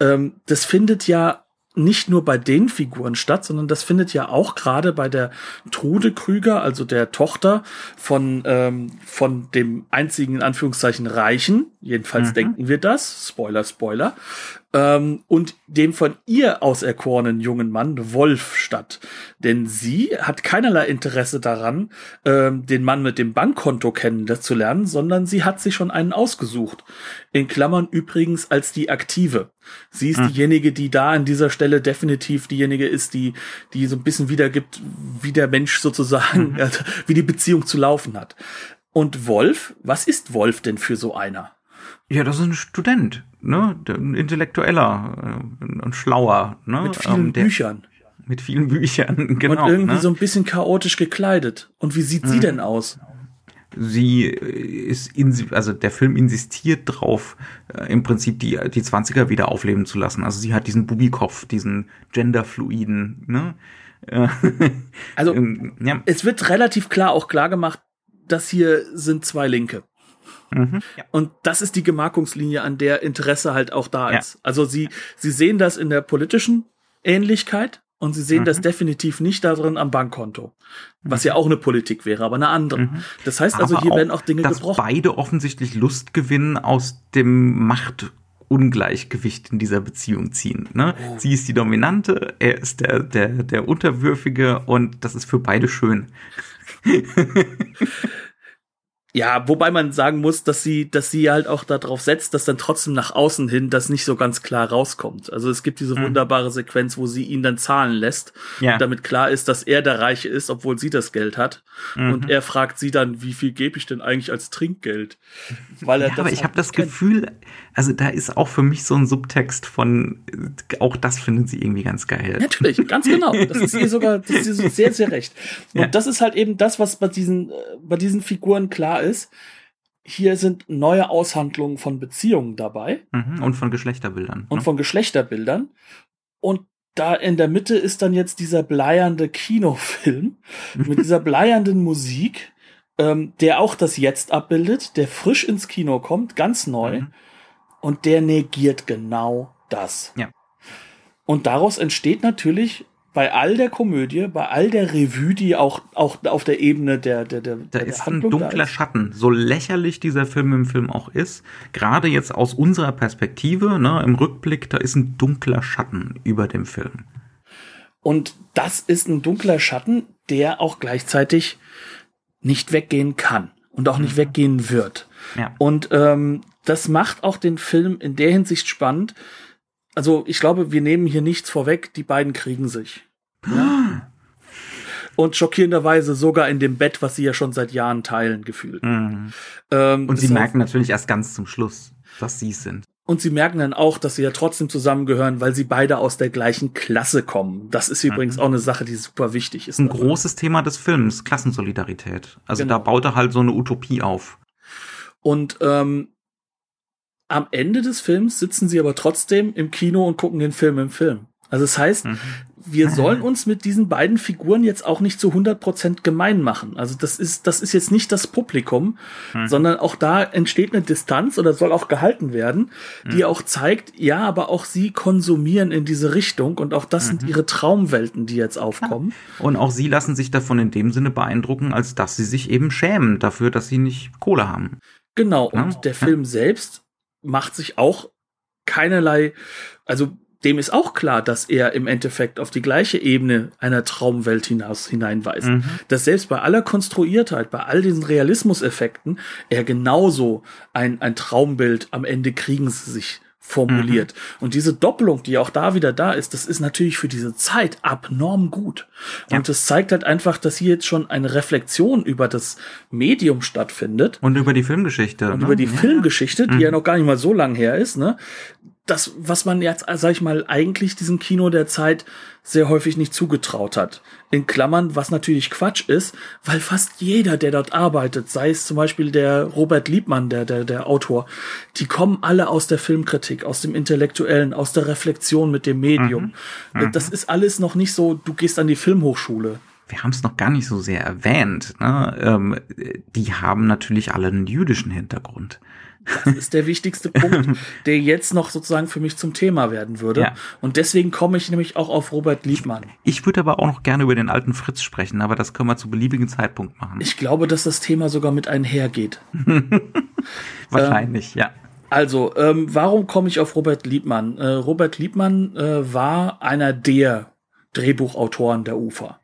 Ähm, das findet ja nicht nur bei den Figuren statt, sondern das findet ja auch gerade bei der Trude Krüger, also der Tochter von, ähm, von dem einzigen, in Anführungszeichen, Reichen, jedenfalls denken wir das, Spoiler, Spoiler, ähm, und dem von ihr auserkorenen jungen Mann Wolf statt. Denn sie hat keinerlei Interesse daran, ähm, den Mann mit dem Bankkonto kennenzulernen, sondern sie hat sich schon einen ausgesucht. In Klammern übrigens als die Aktive. Sie ist diejenige, die da an dieser Stelle definitiv diejenige ist, die, die so ein bisschen wiedergibt, wie der Mensch sozusagen, also, wie die Beziehung zu laufen hat. Und Wolf, was ist Wolf denn für so einer? Ja, das ist ein Student, ne? Ein intellektueller äh, und schlauer, ne? Mit vielen Ähm, der- Büchern. Mit vielen Büchern, genau. und irgendwie ne? so ein bisschen chaotisch gekleidet. Und wie sieht sie denn aus? sie äh, ist in, also der Film insistiert drauf, äh, im Prinzip die, die 20er wieder aufleben zu lassen. Also sie hat diesen Bubikopf, diesen genderfluiden, ne? Äh, Also ähm, ja, es wird relativ klar auch klar gemacht, das hier sind zwei Linke. Mhm, ja. Und das ist die Gemarkungslinie, an der Interesse halt auch da Ja. ist. Also sie, sie sehen das in der politischen Ähnlichkeit und sie sehen Mhm. das definitiv nicht darin am Bankkonto. Was ja auch eine Politik wäre, aber eine andere. Das heißt also, Mhm. Aber hier werden auch Dinge dass gebrochen. beide offensichtlich Lust gewinnen aus dem Ungleichgewicht in dieser Beziehung ziehen. Ne? Oh. Sie ist die Dominante, er ist der, der, der Unterwürfige und das ist für beide schön. Ja, wobei man sagen muss, dass sie, dass sie halt auch darauf setzt, dass dann trotzdem nach außen hin das nicht so ganz klar rauskommt. Also es gibt diese mhm. wunderbare Sequenz, wo sie ihn dann zahlen lässt, ja. damit klar ist, dass er der Reiche ist, obwohl sie das Geld hat. Mhm. Und er fragt sie dann, wie viel gebe ich denn eigentlich als Trinkgeld? Weil er ja, aber ich habe das. Gefühl, also da ist auch für mich so ein Subtext von, auch das findet sie irgendwie ganz geil. Natürlich, ganz genau. Das ist ihr sogar, das ist ihr sehr, sehr recht. Und ja. das ist halt eben das, was bei diesen, äh, bei diesen Figuren klar ist, hier sind neue Aushandlungen von Beziehungen dabei. Mhm, und von Geschlechterbildern. Und ne? von Geschlechterbildern. Und da in der Mitte ist dann jetzt dieser bleiernde Kinofilm mit dieser bleiernden Musik, ähm, der auch das Jetzt abbildet, der frisch ins Kino kommt, ganz neu. Mhm. Und der negiert genau das. Ja. Und daraus entsteht natürlich bei all der Komödie, bei all der Revue, die auch, auch auf der Ebene der, der, der, da der ist Handlung ein dunkler. Schatten. So lächerlich dieser Film im Film auch ist, gerade jetzt aus unserer Perspektive, ne, im Rückblick, da ist ein dunkler Schatten über dem Film. Und das ist ein dunkler Schatten, der auch gleichzeitig nicht weggehen kann und auch nicht mhm. weggehen wird. Ja. Und ähm, das macht auch den Film in der Hinsicht spannend. Also ich glaube, wir nehmen hier nichts vorweg, die beiden kriegen sich. Ja. Und schockierenderweise sogar in dem Bett, was sie ja schon seit Jahren teilen, gefühlt. Mhm. Ähm, und sie merken natürlich erst ganz zum Schluss, dass sie es sind. Und sie merken dann auch, dass sie ja trotzdem zusammengehören, weil sie beide aus der gleichen Klasse kommen. Das ist übrigens mhm. auch eine Sache, die super wichtig ist. Ein großes Thema des Films, Klassensolidarität. Also genau. da baut er halt so eine Utopie auf. Und ähm, am Ende des Films sitzen sie aber trotzdem im Kino und gucken den Film im Film. Also das heißt, mhm. wir sollen uns mit diesen beiden Figuren jetzt auch nicht zu 100% gemein machen. Also das ist, das ist jetzt nicht das Publikum, mhm. sondern auch da entsteht eine Distanz oder soll auch gehalten werden, die mhm. auch zeigt, ja, aber auch sie konsumieren in diese Richtung und auch das sind mhm. ihre Traumwelten, die jetzt aufkommen. Und auch sie lassen sich davon in dem Sinne beeindrucken, als dass sie sich eben schämen dafür, dass sie nicht Kohle haben. Genau, und ja? der Film selbst macht sich auch keinerlei, also dem ist auch klar, dass er im Endeffekt auf die gleiche Ebene einer Traumwelt hinaus hineinweist. Mhm. Dass selbst bei aller Konstruiertheit, bei all diesen Realismuseffekten, er genauso ein, ein Traumbild am Ende kriegen sie sich formuliert. Mhm. Und diese Doppelung, die auch da wieder da ist, das ist natürlich für diese Zeit abnorm gut. Ja. Und das zeigt halt einfach, dass hier jetzt schon eine Reflexion über das Medium stattfindet. Und über die Filmgeschichte. Und ne? über die ja. Filmgeschichte, die mhm. ja noch gar nicht mal so lang her ist, ne? Das, was man jetzt, sag ich mal, eigentlich diesem Kino der Zeit sehr häufig nicht zugetraut hat. In Klammern, was natürlich Quatsch ist, weil fast jeder, der dort arbeitet, sei es zum Beispiel der Robert Liebmann, der, der, der Autor, die kommen alle aus der Filmkritik, aus dem Intellektuellen, aus der Reflexion mit dem Medium. Mhm. Mhm. Das ist alles noch nicht so, du gehst an die Filmhochschule wir haben es noch gar nicht so sehr erwähnt, ne? ähm, die haben natürlich alle einen jüdischen Hintergrund. Das ist der wichtigste Punkt, der jetzt noch sozusagen für mich zum Thema werden würde. Ja. Und deswegen komme ich nämlich auch auf Robert Liebmann. Ich würde aber auch noch gerne über den alten Fritz sprechen, aber das können wir zu beliebigen Zeitpunkt machen. Ich glaube, dass das Thema sogar mit einhergeht. Wahrscheinlich, ähm, ja. Also, ähm, warum komme ich auf Robert Liebmann? Äh, Robert Liebmann äh, war einer der Drehbuchautoren der UFA.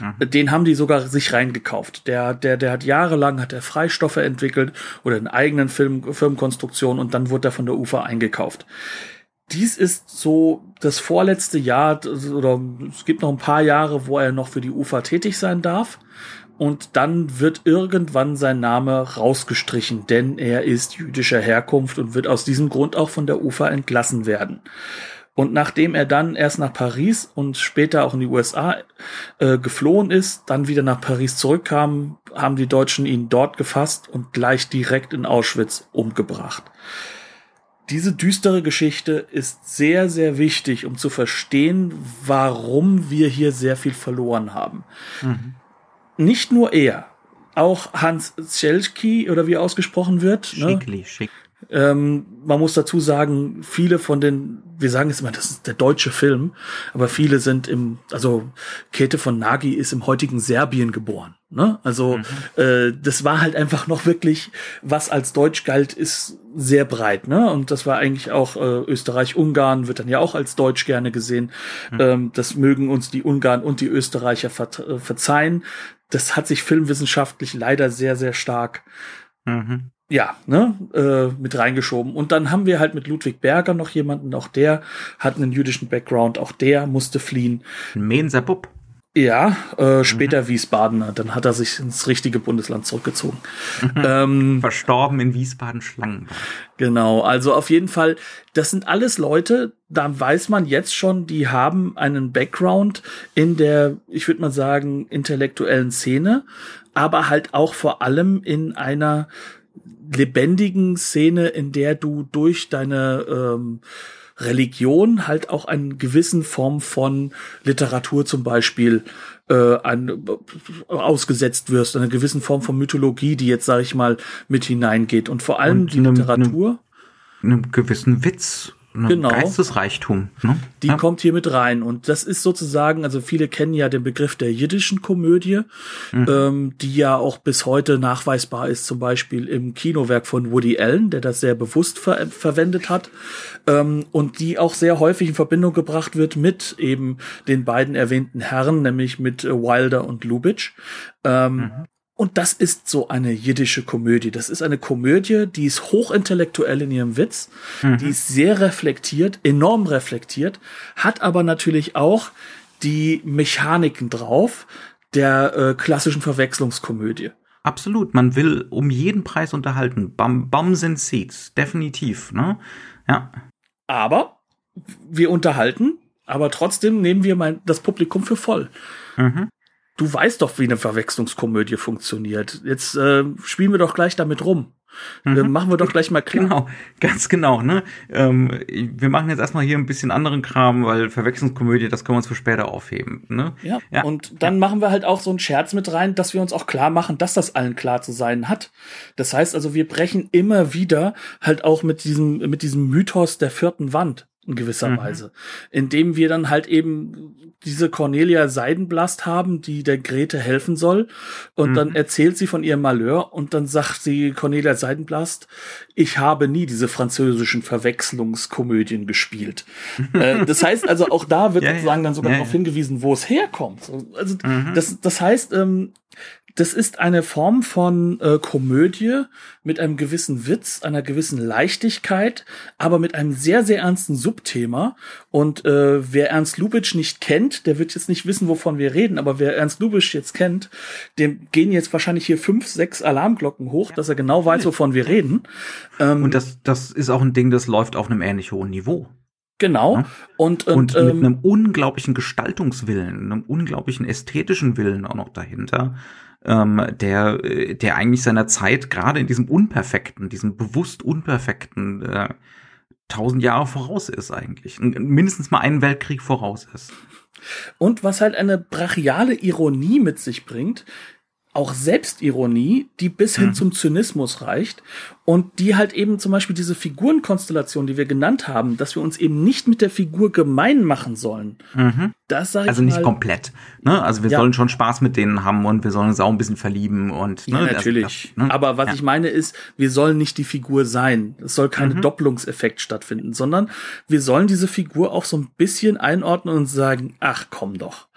Mhm. Den haben die sogar sich reingekauft. Der, der, der hat jahrelang hat er Freistoffe entwickelt oder einen eigenen Film, Firmenkonstruktion und dann wurde er von der UFA eingekauft. Dies ist so das vorletzte Jahr oder es gibt noch ein paar Jahre, wo er noch für die UFA tätig sein darf. Und dann wird irgendwann sein Name rausgestrichen, denn er ist jüdischer Herkunft und wird aus diesem Grund auch von der UFA entlassen werden. Und nachdem er dann erst nach Paris und später auch in die USA äh, geflohen ist, dann wieder nach Paris zurückkam, haben die Deutschen ihn dort gefasst und gleich direkt in Auschwitz umgebracht. Diese düstere Geschichte ist sehr, sehr wichtig, um zu verstehen, warum wir hier sehr viel verloren haben. Mhm. Nicht nur er, auch Hans Schelski oder wie ausgesprochen wird. Schickli, ne? Schick. Ähm, man muss dazu sagen, viele von den, wir sagen es immer, das ist der deutsche Film, aber viele sind im, also Käthe von Nagy ist im heutigen Serbien geboren. Ne? Also mhm. äh, das war halt einfach noch wirklich, was als Deutsch galt, ist sehr breit. Ne? Und das war eigentlich auch äh, Österreich-Ungarn, wird dann ja auch als Deutsch gerne gesehen. Mhm. Ähm, das mögen uns die Ungarn und die Österreicher ver äh, verzeihen. Das hat sich filmwissenschaftlich leider sehr, sehr stark mhm ja, ne, äh, mit reingeschoben. Und dann haben wir halt mit Ludwig Berger noch jemanden, auch der hat einen jüdischen Background, auch der musste fliehen. Menser Bub. Ja, äh, später mhm. Wiesbadener, dann hat er sich ins richtige Bundesland zurückgezogen. Mhm. ähm, Verstorben in Wiesbaden-Schlangenbad. Genau, also auf jeden Fall, das sind alles Leute, da weiß man jetzt schon, die haben einen Background in der, ich würde mal sagen, intellektuellen Szene, aber halt auch vor allem in einer lebendigen Szene, in der du durch deine ähm, Religion halt auch einen gewissen Form von Literatur zum Beispiel äh, äh, ausgesetzt wirst, eine gewissen Form von Mythologie, die jetzt, sage ich mal, mit hineingeht. Und vor allem Und die Literatur. Einem gewissen Witz Ne, genau. Geistesreichtum. Ne? Die ja. kommt hier mit rein. Und das ist sozusagen, also viele kennen ja den Begriff der jiddischen Komödie, mhm. ähm, die ja auch bis heute nachweisbar ist, zum Beispiel im Kinowerk von Woody Allen, der das sehr bewusst ver verwendet hat. Ähm, und die auch sehr häufig in Verbindung gebracht wird mit eben den beiden erwähnten Herren, nämlich mit äh, Wilder und Lubitsch. Ähm, mhm. Und das ist so eine jiddische Komödie. Das ist eine Komödie, die ist hochintellektuell in ihrem Witz, mhm. die ist sehr reflektiert, enorm reflektiert, hat aber natürlich auch die Mechaniken drauf der äh, klassischen Verwechslungskomödie. Absolut, man will um jeden Preis unterhalten. Bum, Bums and Seats, definitiv, ne? Ja. Aber wir unterhalten, aber trotzdem nehmen wir mein, das Publikum für voll. Mhm du weißt doch, wie eine Verwechslungskomödie funktioniert. Jetzt äh, spielen wir doch gleich damit rum. Mhm. Äh, machen wir doch gleich mal klar. Genau, ganz genau. Ne? Ähm, wir machen jetzt erstmal hier ein bisschen anderen Kram, weil Verwechslungskomödie, das können wir uns für später aufheben. Ne? Ja. ja. Und dann ja. machen wir halt auch so einen Scherz mit rein, dass wir uns auch klar machen, dass das allen klar zu sein hat. Das heißt also, wir brechen immer wieder halt auch mit diesem, mit diesem Mythos der vierten Wand in gewisser mhm. Weise. Indem wir dann halt eben diese Cornelia Seidenblast haben, die der Grete helfen soll. Und mhm. dann erzählt sie von ihrem Malheur und dann sagt sie Cornelia Seidenblast, ich habe nie diese französischen Verwechslungskomödien gespielt. äh, das heißt also, auch da wird ja, sozusagen dann sogar ja, darauf hingewiesen, wo es herkommt. Also mhm. das, das heißt, ähm, das ist eine Form von äh, Komödie mit einem gewissen Witz, einer gewissen Leichtigkeit, aber mit einem sehr, sehr ernsten Subthema. Und äh, wer Ernst Lubitsch nicht kennt, der wird jetzt nicht wissen, wovon wir reden, aber wer Ernst Lubitsch jetzt kennt, dem gehen jetzt wahrscheinlich hier fünf, sechs Alarmglocken hoch, dass er genau weiß, wovon wir reden. Ähm, und das, das ist auch ein Ding, das läuft auf einem ähnlich hohen Niveau. Genau. Ja? Und, und, und mit ähm, einem unglaublichen Gestaltungswillen, einem unglaublichen ästhetischen Willen auch noch dahinter ähm, der, der eigentlich seiner Zeit gerade in diesem Unperfekten, diesem bewusst Unperfekten, äh, tausend Jahre voraus ist eigentlich. Mindestens mal einen Weltkrieg voraus ist. Und was halt eine brachiale Ironie mit sich bringt, auch Selbstironie, die bis hin mhm. zum Zynismus reicht und die halt eben zum Beispiel diese Figurenkonstellation, die wir genannt haben, dass wir uns eben nicht mit der Figur gemein machen sollen. Mhm. Das sag ich Also nicht mal, komplett. Ne? Also wir ja. sollen schon Spaß mit denen haben und wir sollen uns auch ein bisschen verlieben und ne? ja, natürlich. Das, ne? Aber was ja. ich meine ist, wir sollen nicht die Figur sein. Es soll kein mhm. Doppelungseffekt stattfinden, sondern wir sollen diese Figur auch so ein bisschen einordnen und sagen, ach komm doch.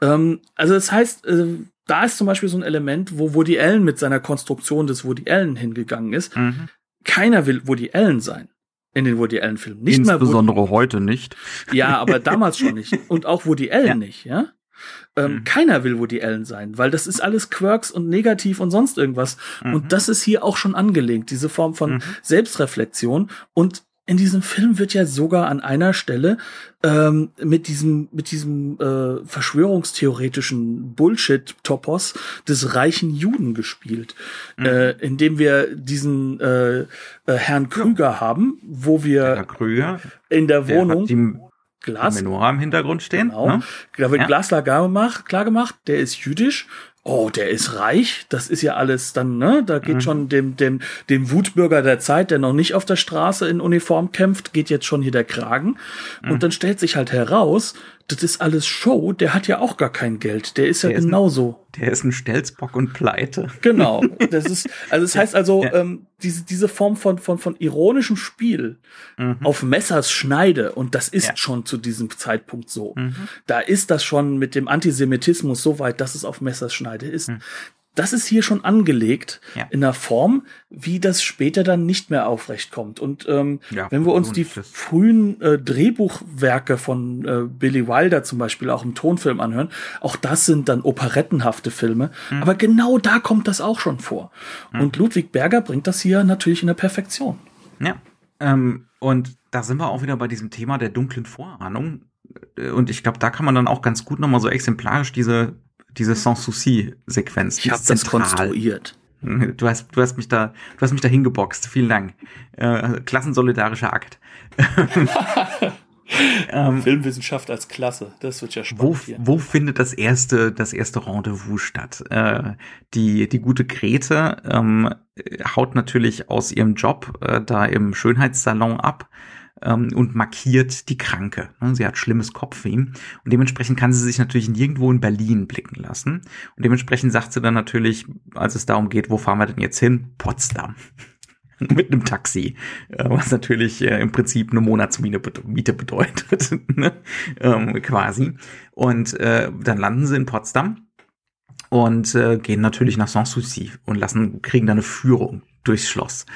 Ähm, also das heißt, äh, da ist zum Beispiel so ein Element, wo Woody Allen mit seiner Konstruktion des Woody Allen hingegangen ist. Mhm. Keiner will Woody Allen sein in den Woody Allen Filmen. Nicht Insbesondere Woody, heute nicht. Ja, aber damals schon nicht. Und auch Woody Allen ja. nicht, ja. Ähm, mhm. Keiner will Woody Allen sein, weil das ist alles Quirks und negativ und sonst irgendwas. Mhm. Und das ist hier auch schon angelegt, diese Form von mhm. Selbstreflexion. Und in diesem Film wird ja sogar an einer Stelle ähm, mit diesem mit diesem äh, verschwörungstheoretischen Bullshit-Topos des reichen Juden gespielt, mhm. äh, indem wir diesen äh, äh, Herrn Krüger ja. haben, wo wir Herr Krüger in der Wohnung der Glas Menorah im Hintergrund stehen. Genau. Ne? Da wird ja. gemacht, klar gemacht, der ist jüdisch oh, der ist reich, das ist ja alles dann, ne, da geht mhm. schon dem, dem, dem Wutbürger der Zeit, der noch nicht auf der Straße in Uniform kämpft, geht jetzt schon hier der Kragen. Mhm. Und dann stellt sich halt heraus, das ist alles Show, der hat ja auch gar kein Geld. Der ist ja der genauso. Ist ein, der ist ein Stelzbock und pleite. Genau. Das ist, also das heißt also, ja. ähm, diese, diese Form von, von, von ironischem Spiel mhm. auf Messers Schneide, und das ist ja. schon zu diesem Zeitpunkt so. Mhm. Da ist das schon mit dem Antisemitismus so weit, dass es auf Messers Schneide ist. Mhm das ist hier schon angelegt ja. in einer Form, wie das später dann nicht mehr aufrecht kommt. Und ähm, ja, wenn wir uns die frühen äh, Drehbuchwerke von äh, Billy Wilder zum Beispiel auch im Tonfilm anhören, auch das sind dann operettenhafte Filme. Mhm. Aber genau da kommt das auch schon vor. Mhm. Und Ludwig Berger bringt das hier natürlich in der Perfektion. Ja. Ähm, und da sind wir auch wieder bei diesem Thema der dunklen Vorahnung. Äh, und ich glaube, da kann man dann auch ganz gut nochmal so exemplarisch diese diese Sans-Souci-Sequenz. Ich habe das konstruiert. Du hast, du hast mich da, du hast mich da hingeboxt. Vielen Dank. Äh, klassensolidarischer Akt. ähm, Filmwissenschaft als Klasse, das wird ja spannend. Wo, hier. wo findet das erste, das erste Rendezvous statt? Äh, die, die gute Grete ähm, haut natürlich aus ihrem Job äh, da im Schönheitssalon ab ähm, und markiert die Kranke. Ne? Sie hat schlimmes Kopfweh und dementsprechend kann sie sich natürlich nirgendwo in Berlin blicken lassen. Und dementsprechend sagt sie dann natürlich, als es darum geht, wo fahren wir denn jetzt hin? Potsdam. mit einem Taxi, äh, was natürlich äh, im Prinzip eine Monatsmiete bedeutet, ne? ähm, quasi. Und äh, dann landen sie in Potsdam und äh, gehen natürlich nach Sanssouci und lassen kriegen dann eine Führung durchs Schloss.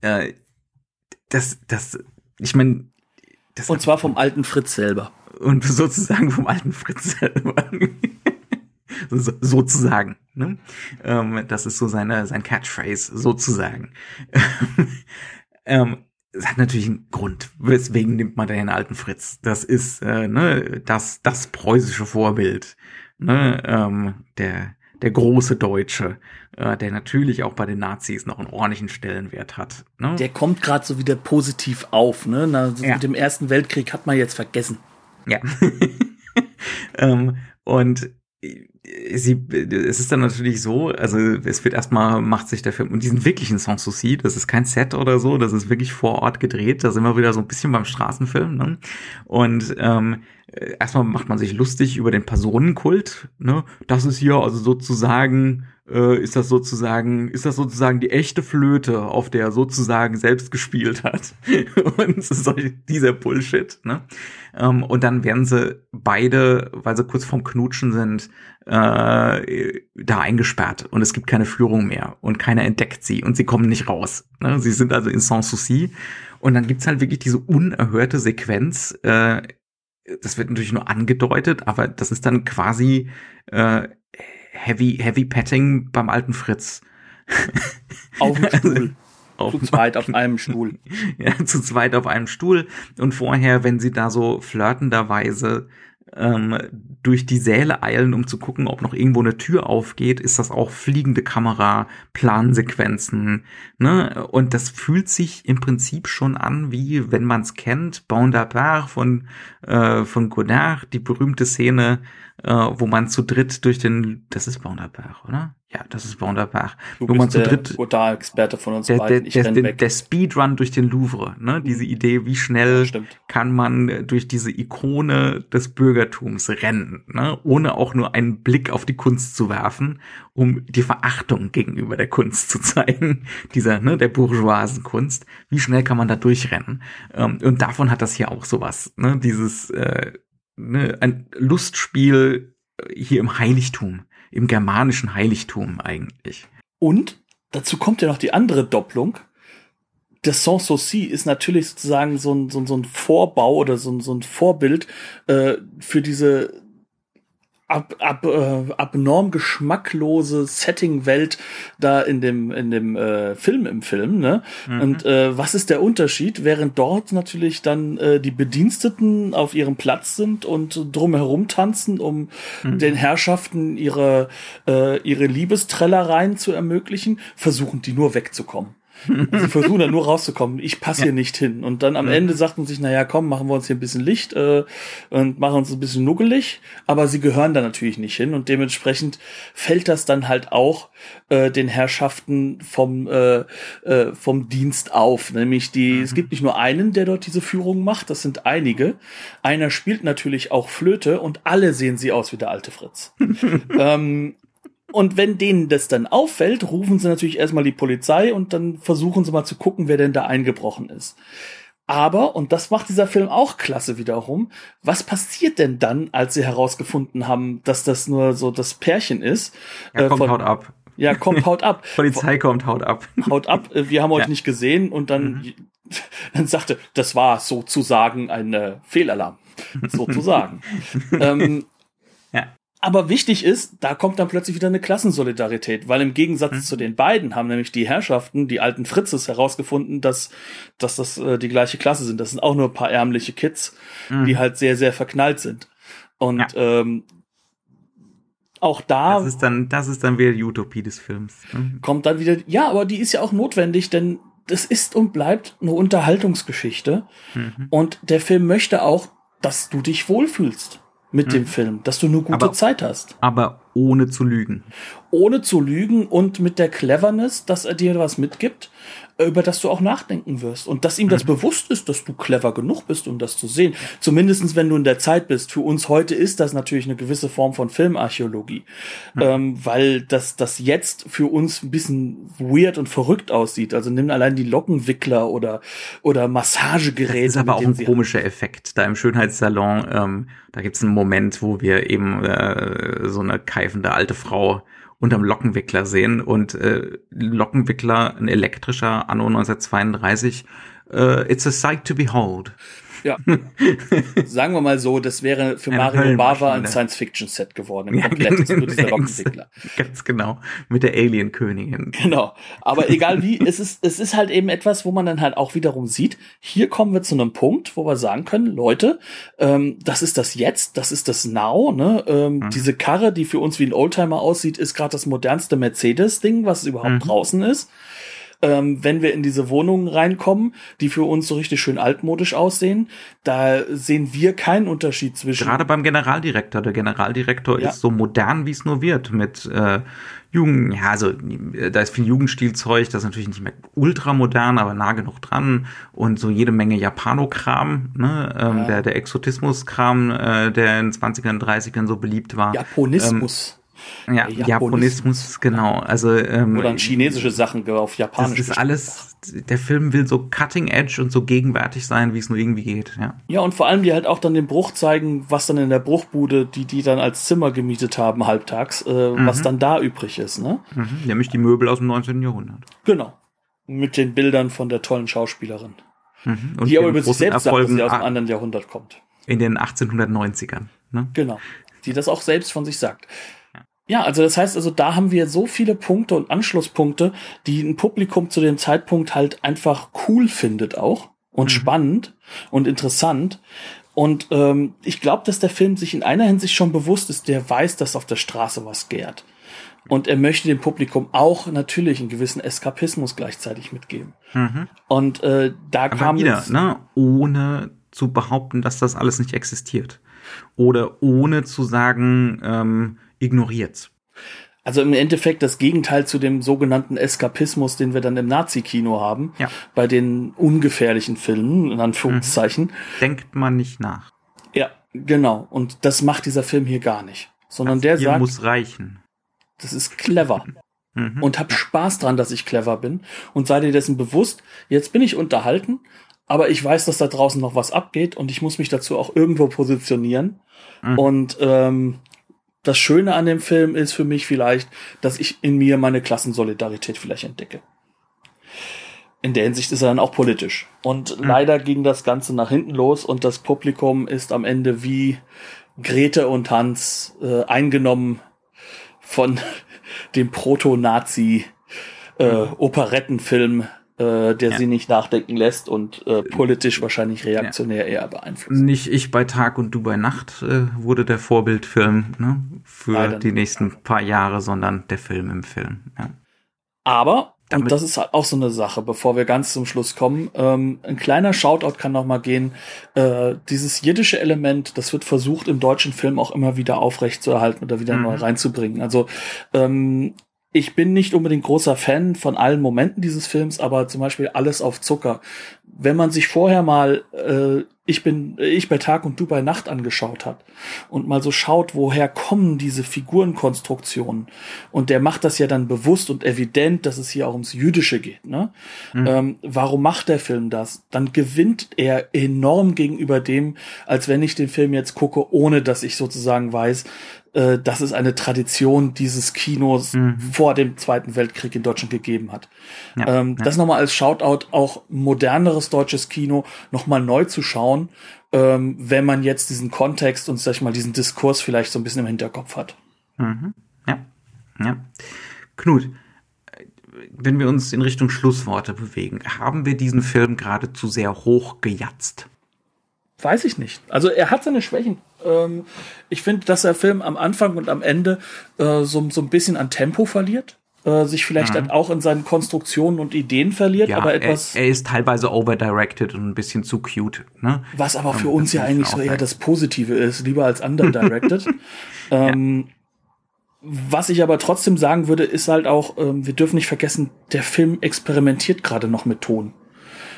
Äh, das, das ich meine. Und zwar vom alten Fritz selber. Und sozusagen vom alten Fritz selber. so, sozusagen. Ne? Ähm, das ist so seine, sein Catchphrase, sozusagen. ähm, es hat natürlich einen Grund, weswegen nimmt man den alten Fritz. Das ist äh, ne, das, das preußische Vorbild. Ne? Ähm, der, der große Deutsche, äh, der natürlich auch bei den Nazis noch einen ordentlichen Stellenwert hat. Ne? Der kommt gerade so wieder positiv auf. Ne? Na, so ja. Mit dem Ersten Weltkrieg hat man jetzt vergessen. Ja. ähm, und sie, es ist dann natürlich so, also es wird erstmal, macht sich der Film, und diesen wirklichen Sanssouci, das ist kein Set oder so, das ist wirklich vor Ort gedreht, da sind wir wieder so ein bisschen beim Straßenfilm, ne? Und ähm, erstmal macht man sich lustig über den Personenkult, ne? Das ist hier also sozusagen äh, ist das sozusagen, ist das sozusagen die echte Flöte, auf der er sozusagen selbst gespielt hat. und so dieser Bullshit, ne? Ähm, und dann werden sie beide, weil sie kurz vorm Knutschen sind, äh, da eingesperrt und es gibt keine Führung mehr und keiner entdeckt sie und sie kommen nicht raus. Ne? Sie sind also in Sans Souci und dann gibt's halt wirklich diese unerhörte Sequenz, äh, das wird natürlich nur angedeutet, aber das ist dann quasi äh, Heavy, Heavy Petting beim alten Fritz. Auf dem Stuhl. auf zu zweit auf einem Stuhl. Ja, zu zweit auf einem Stuhl. Und vorher, wenn sie da so flirtenderweise ähm, durch die Säle eilen, um zu gucken, ob noch irgendwo eine Tür aufgeht, ist das auch fliegende Kamera, Plansequenzen. Ne? Und das fühlt sich im Prinzip schon an, wie wenn man es kennt, Bon d'Apart von, äh, von Godard, die berühmte Szene, äh, wo man zu dritt durch den, das ist d'Apart, oder? Ja, das ist wunderbar. Du Wo man zu dritt. Experte von uns der, beiden. Der, der, der, Speedrun durch den Louvre, ne? Diese Idee, wie schnell ja, kann man durch diese Ikone des Bürgertums rennen, ne? Ohne auch nur einen Blick auf die Kunst zu werfen, um die Verachtung gegenüber der Kunst zu zeigen, dieser, ne, der bourgeoisen Kunst. Wie schnell kann man da durchrennen? Ähm, und davon hat das hier auch sowas, ne? Dieses, äh, ne, ein Lustspiel hier im Heiligtum im germanischen Heiligtum eigentlich. Und dazu kommt ja noch die andere Doppelung. Das Sanssouci ist natürlich sozusagen so ein, so ein, so ein Vorbau oder so ein, so ein Vorbild äh, für diese ab, ab, äh, abnorm geschmacklose Setting-Welt da in dem, in dem äh, Film im Film. Ne? Mhm. Und äh, was ist der Unterschied? Während dort natürlich dann äh, die Bediensteten auf ihrem Platz sind und drumherum tanzen, um mhm. den Herrschaften ihre, äh, ihre Liebestrellereien zu ermöglichen, versuchen die nur wegzukommen. Sie versuchen dann nur rauszukommen. Ich passe ja. hier nicht hin. Und dann am ja. Ende sagt man sich, naja, komm, machen wir uns hier ein bisschen Licht äh, und machen uns ein bisschen nuggelig. Aber sie gehören da natürlich nicht hin. Und dementsprechend fällt das dann halt auch äh, den Herrschaften vom, äh, äh, vom Dienst auf. Nämlich die, mhm. es gibt nicht nur einen, der dort diese Führung macht, das sind einige. Einer spielt natürlich auch Flöte und alle sehen sie aus wie der alte Fritz. ähm, und wenn denen das dann auffällt, rufen sie natürlich erstmal die Polizei und dann versuchen sie mal zu gucken, wer denn da eingebrochen ist. Aber, und das macht dieser Film auch klasse wiederum, was passiert denn dann, als sie herausgefunden haben, dass das nur so das Pärchen ist? Ja, kommt, äh, von, haut ab. Ja, kommt, haut ab. Polizei kommt, haut ab. Haut ab, äh, wir haben euch ja. nicht gesehen und dann, mhm. dann sagte, das war sozusagen ein äh, Fehlalarm. sozusagen. ähm, aber wichtig ist, da kommt dann plötzlich wieder eine Klassensolidarität, weil im Gegensatz mhm. zu den beiden haben nämlich die Herrschaften, die alten Fritzes, herausgefunden, dass, dass das äh, die gleiche Klasse sind. Das sind auch nur ein paar ärmliche Kids, mhm. die halt sehr, sehr verknallt sind. Und ja. ähm, auch da. Das ist dann, das ist dann wieder die Utopie des Films. Mhm. Kommt dann wieder, ja, aber die ist ja auch notwendig, denn das ist und bleibt eine Unterhaltungsgeschichte. Mhm. Und der Film möchte auch, dass du dich wohlfühlst mit hm. dem Film, dass du nur gute aber, Zeit hast. Aber ohne zu lügen. Ohne zu lügen und mit der Cleverness, dass er dir was mitgibt, über das du auch nachdenken wirst. Und dass ihm das mhm. bewusst ist, dass du clever genug bist, um das zu sehen. Zumindestens, wenn du in der Zeit bist. Für uns heute ist das natürlich eine gewisse Form von Filmarchäologie. Mhm. Ähm, weil das, das jetzt für uns ein bisschen weird und verrückt aussieht. Also nimm allein die Lockenwickler oder, oder Massagegeräte. Das ist aber auch ein komischer Effekt. Da im Schönheitssalon, ähm, da gibt es einen Moment, wo wir eben äh, so eine keifende alte Frau unterm Lockenwickler sehen und äh, Lockenwickler, ein elektrischer Anno 1932, äh, it's a sight to behold. Ja. Sagen wir mal so, das wäre für Mario Bava ein Science-Fiction-Set geworden. Im ja, komplett. Nur dieser Lockenwickler. Ganz genau. Mit der Alien-Königin. Genau. Aber egal wie, es ist, es ist halt eben etwas, wo man dann halt auch wiederum sieht, hier kommen wir zu einem Punkt, wo wir sagen können, Leute, ähm, das ist das Jetzt, das ist das Now, ne? Ähm, mhm. Diese Karre, die für uns wie ein Oldtimer aussieht, ist gerade das modernste Mercedes-Ding, was überhaupt mhm. draußen ist ähm, wenn wir in diese Wohnungen reinkommen, die für uns so richtig schön altmodisch aussehen, da sehen wir keinen Unterschied zwischen. Gerade beim Generaldirektor. Der Generaldirektor ja. ist so modern, wie es nur wird, mit äh, Jugend, ja, also da ist viel Jugendstilzeug, das ist natürlich nicht mehr ultramodern, aber nah genug dran und so jede Menge Japanokram, ne, ähm, ja. der, der Exotismus-Kram, äh, der in 20ern, 30ern so beliebt war. Japonismus. Ähm, ja, Japonismus, Japonismus genau. Also ähm, oder chinesische Sachen auf Japanisch. Das ist alles. Der Film will so cutting edge und so gegenwärtig sein, wie es nur irgendwie geht. Ja. Ja und vor allem die halt auch dann den Bruch zeigen, was dann in der Bruchbude, die die dann als Zimmer gemietet haben halbtags, äh, mhm. was dann da übrig ist. Ne? Mhm. Nämlich die Möbel aus dem 19. Jahrhundert. Genau. Mit den Bildern von der tollen Schauspielerin. Mhm. Die aber über sich selbst sagt, dass sie aus einem anderen Jahrhundert kommt. In den 1890ern. Ne? Genau. Die das auch selbst von sich sagt. Ja, also das heißt, also da haben wir so viele Punkte und Anschlusspunkte, die ein Publikum zu dem Zeitpunkt halt einfach cool findet auch und mhm. spannend und interessant. Und ähm, ich glaube, dass der Film sich in einer Hinsicht schon bewusst ist, der weiß, dass auf der Straße was gärt. Und er möchte dem Publikum auch natürlich einen gewissen Eskapismus gleichzeitig mitgeben. Mhm. Und äh, da Aber kam wieder, ne, ohne zu behaupten, dass das alles nicht existiert. Oder ohne zu sagen, ähm, ignoriert. Also im Endeffekt das Gegenteil zu dem sogenannten Eskapismus, den wir dann im Nazi-Kino haben, ja. bei den ungefährlichen Filmen, in Anführungszeichen. Mhm. Denkt man nicht nach. Ja, genau. Und das macht dieser Film hier gar nicht. Sondern das der sagt. muss reichen. Das ist clever. Mhm. Und hab Spaß dran, dass ich clever bin. Und sei dir dessen bewusst, jetzt bin ich unterhalten, aber ich weiß, dass da draußen noch was abgeht und ich muss mich dazu auch irgendwo positionieren. Mhm. Und ähm, das Schöne an dem Film ist für mich vielleicht, dass ich in mir meine Klassensolidarität vielleicht entdecke. In der Hinsicht ist er dann auch politisch. Und mhm. leider ging das Ganze nach hinten los und das Publikum ist am Ende wie Grete und Hans äh, eingenommen von dem Proto-Nazi äh, Operettenfilm äh, der ja. sie nicht nachdenken lässt und äh, politisch wahrscheinlich reaktionär ja. eher beeinflusst. Nicht ich bei Tag und du bei Nacht äh, wurde der Vorbildfilm ne, für Leider die nächsten paar Jahre, sondern der Film im Film. Ja. Aber Und das ist halt auch so eine Sache, bevor wir ganz zum Schluss kommen. Ähm, ein kleiner Shoutout kann noch mal gehen. Äh, dieses jiddische Element, das wird versucht im deutschen Film auch immer wieder aufrechtzuerhalten oder wieder mhm. neu reinzubringen. Also ähm, ich bin nicht unbedingt großer Fan von allen Momenten dieses Films, aber zum Beispiel alles auf Zucker. Wenn man sich vorher mal äh, ich bin ich bei Tag und du bei Nacht angeschaut hat und mal so schaut, woher kommen diese Figurenkonstruktionen und der macht das ja dann bewusst und evident, dass es hier auch ums Jüdische geht. Ne? Mhm. Ähm, warum macht der Film das? Dann gewinnt er enorm gegenüber dem, als wenn ich den Film jetzt gucke, ohne dass ich sozusagen weiß, äh, dass es eine Tradition dieses Kinos mhm. vor dem Zweiten Weltkrieg in Deutschland gegeben hat. Ja, ähm, ja. Das nochmal als Shoutout, auch moderneres deutsches Kino nochmal neu zu schauen, ähm, wenn man jetzt diesen Kontext und sag ich mal diesen Diskurs vielleicht so ein bisschen im Hinterkopf hat. Mhm. Ja, ja. Knut, wenn wir uns in Richtung Schlussworte bewegen, haben wir diesen Film gerade zu sehr hoch gejatzt? Weiß ich nicht. Also er hat seine Schwächen. Ähm, ich finde, dass der Film am Anfang und am Ende äh, so, so ein bisschen an Tempo verliert. Äh, sich vielleicht mhm. auch in seinen Konstruktionen und Ideen verliert, ja, aber etwas. Er, er, ist teilweise overdirected und ein bisschen zu cute. Ne? Was aber für um, uns ja eigentlich so eher das Positive ist, lieber als underdirected. ähm, ja. Was ich aber trotzdem sagen würde, ist halt auch, ähm, wir dürfen nicht vergessen, der Film experimentiert gerade noch mit Ton.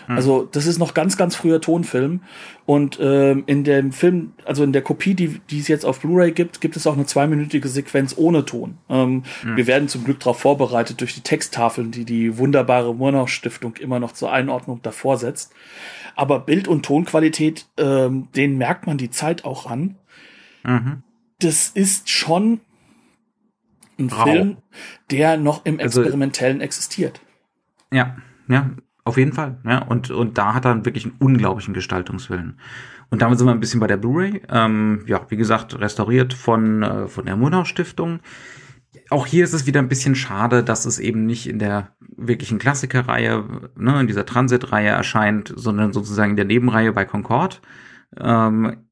Hm. Also das ist noch ganz, ganz früher Tonfilm. Und ähm, in dem Film, also in der Kopie, die, die es jetzt auf Blu-ray gibt, gibt es auch eine zweiminütige Sequenz ohne Ton. Ähm, hm. Wir werden zum Glück darauf vorbereitet durch die Texttafeln, die die wunderbare Murnau Stiftung immer noch zur Einordnung davor setzt. Aber Bild- und Tonqualität, ähm, denen merkt man die Zeit auch an. Mhm. Das ist schon ein Rau. Film, der noch im also Experimentellen also, existiert. Ja, ja, auf jeden Fall, ja. Und, und da hat er wirklich einen unglaublichen Gestaltungswillen. Und damit sind wir ein bisschen bei der Blu-ray. Ähm, ja, wie gesagt, restauriert von, äh, von der Murnau Stiftung. Auch hier ist es wieder ein bisschen schade, dass es eben nicht in der wirklichen Klassikerreihe, ne, in dieser Transit-Reihe erscheint, sondern sozusagen in der Nebenreihe bei Concord. Ähm,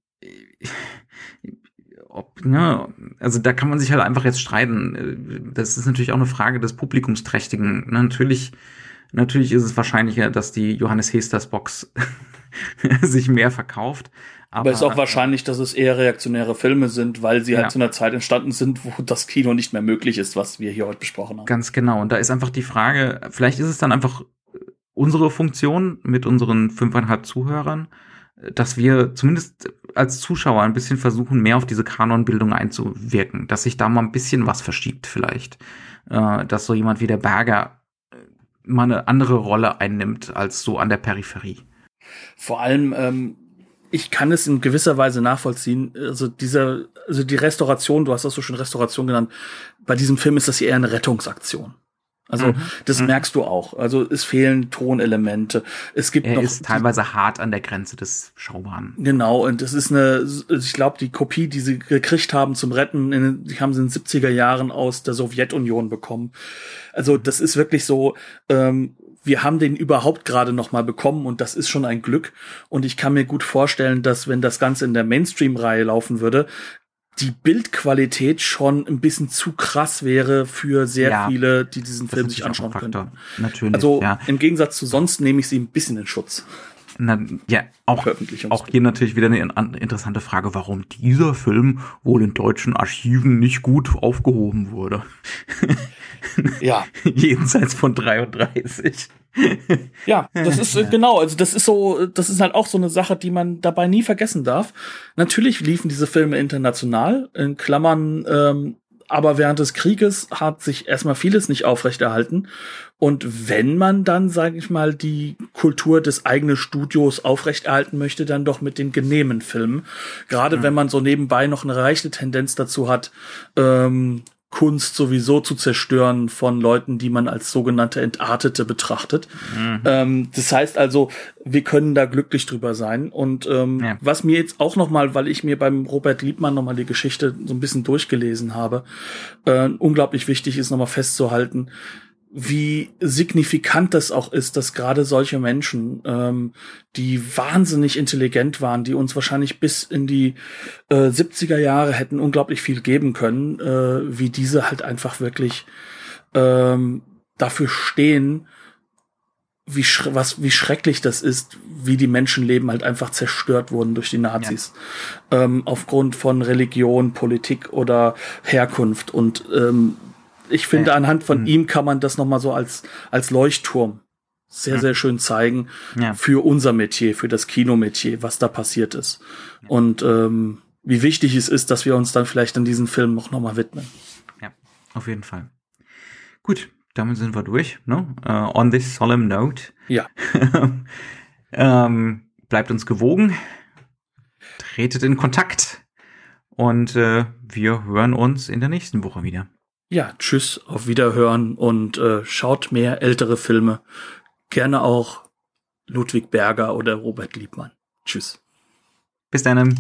ob, ne, also da kann man sich halt einfach jetzt streiten. Das ist natürlich auch eine Frage des Publikumsträchtigen. Natürlich Natürlich ist es wahrscheinlicher, dass die Johannes Hesters Box sich mehr verkauft. Aber, es ist auch wahrscheinlich, dass es eher reaktionäre Filme sind, weil sie halt ja. zu einer Zeit entstanden sind, wo das Kino nicht mehr möglich ist, was wir hier heute besprochen haben. Ganz genau. Und da ist einfach die Frage, vielleicht ist es dann einfach unsere Funktion mit unseren fünfeinhalb Zuhörern, dass wir zumindest als Zuschauer ein bisschen versuchen, mehr auf diese Kanonbildung einzuwirken, dass sich da mal ein bisschen was verschiebt vielleicht. Äh, dass so jemand wie der Berger mal eine andere Rolle einnimmt als so an der Peripherie. Vor allem, ähm, ich kann es in gewisser Weise nachvollziehen. Also dieser, also die Restauration, du hast das so schon Restauration genannt. Bei diesem Film ist das eher eine Rettungsaktion. Also mhm. das mhm. merkst du auch. Also es fehlen Tonelemente. Es gibt er noch ist teilweise hart an der Grenze des Schaubaren. Genau. Und es ist eine, ich glaube, die Kopie, die sie gekriegt haben zum Retten, in, die haben sie in den 70er Jahren aus der Sowjetunion bekommen. Also das ist wirklich so. Ähm, wir haben den überhaupt gerade noch mal bekommen und das ist schon ein Glück. Und ich kann mir gut vorstellen, dass wenn das Ganze in der Mainstream-Reihe laufen würde, die Bildqualität schon ein bisschen zu krass wäre für sehr ja, viele, die diesen Film sich anschauen können. Natürlich. Also ja. im Gegensatz zu sonst nehme ich sie ein bisschen in Schutz. Na, ja, auch, auch hier natürlich wieder eine interessante Frage, warum dieser Film wohl in deutschen Archiven nicht gut aufgehoben wurde. Ja. Jenseits von 33. ja, das ist äh, genau, also das ist so, das ist halt auch so eine Sache, die man dabei nie vergessen darf. Natürlich liefen diese Filme international, in Klammern, ähm, aber während des Krieges hat sich erstmal vieles nicht aufrechterhalten. Und wenn man dann, sage ich mal, die Kultur des eigenen Studios aufrechterhalten möchte, dann doch mit den genehmen Filmen. Gerade mhm. wenn man so nebenbei noch eine reiche Tendenz dazu hat, ähm, Kunst sowieso zu zerstören von Leuten, die man als sogenannte Entartete betrachtet. Mhm. Ähm, das heißt also, wir können da glücklich drüber sein. Und ähm, ja. was mir jetzt auch noch mal, weil ich mir beim Robert Liebmann noch mal die Geschichte so ein bisschen durchgelesen habe, äh, unglaublich wichtig ist noch mal festzuhalten, wie signifikant das auch ist, dass gerade solche Menschen, ähm, die wahnsinnig intelligent waren, die uns wahrscheinlich bis in die äh, 70er Jahre hätten unglaublich viel geben können, äh, wie diese halt einfach wirklich ähm, dafür stehen, wie, sch was, wie schrecklich das ist, wie die Menschenleben halt einfach zerstört wurden durch die Nazis. Ja. Ähm, aufgrund von Religion, Politik oder Herkunft. Und ähm, ich finde, ja. anhand von mhm. ihm kann man das nochmal so als, als Leuchtturm sehr, ja. sehr schön zeigen für unser Metier, für das Kinometier, was da passiert ist. Und ähm, wie wichtig es ist, dass wir uns dann vielleicht an diesen Film noch, noch mal widmen. Ja, auf jeden Fall. Gut, damit sind wir durch. Ne? Uh, on this solemn note. Ja. ähm, bleibt uns gewogen. Tretet in Kontakt. Und äh, wir hören uns in der nächsten Woche wieder. Ja, tschüss, auf Wiederhören und äh, schaut mehr ältere Filme. Gerne auch Ludwig Berger oder Robert Liebmann. Tschüss. Bis dann.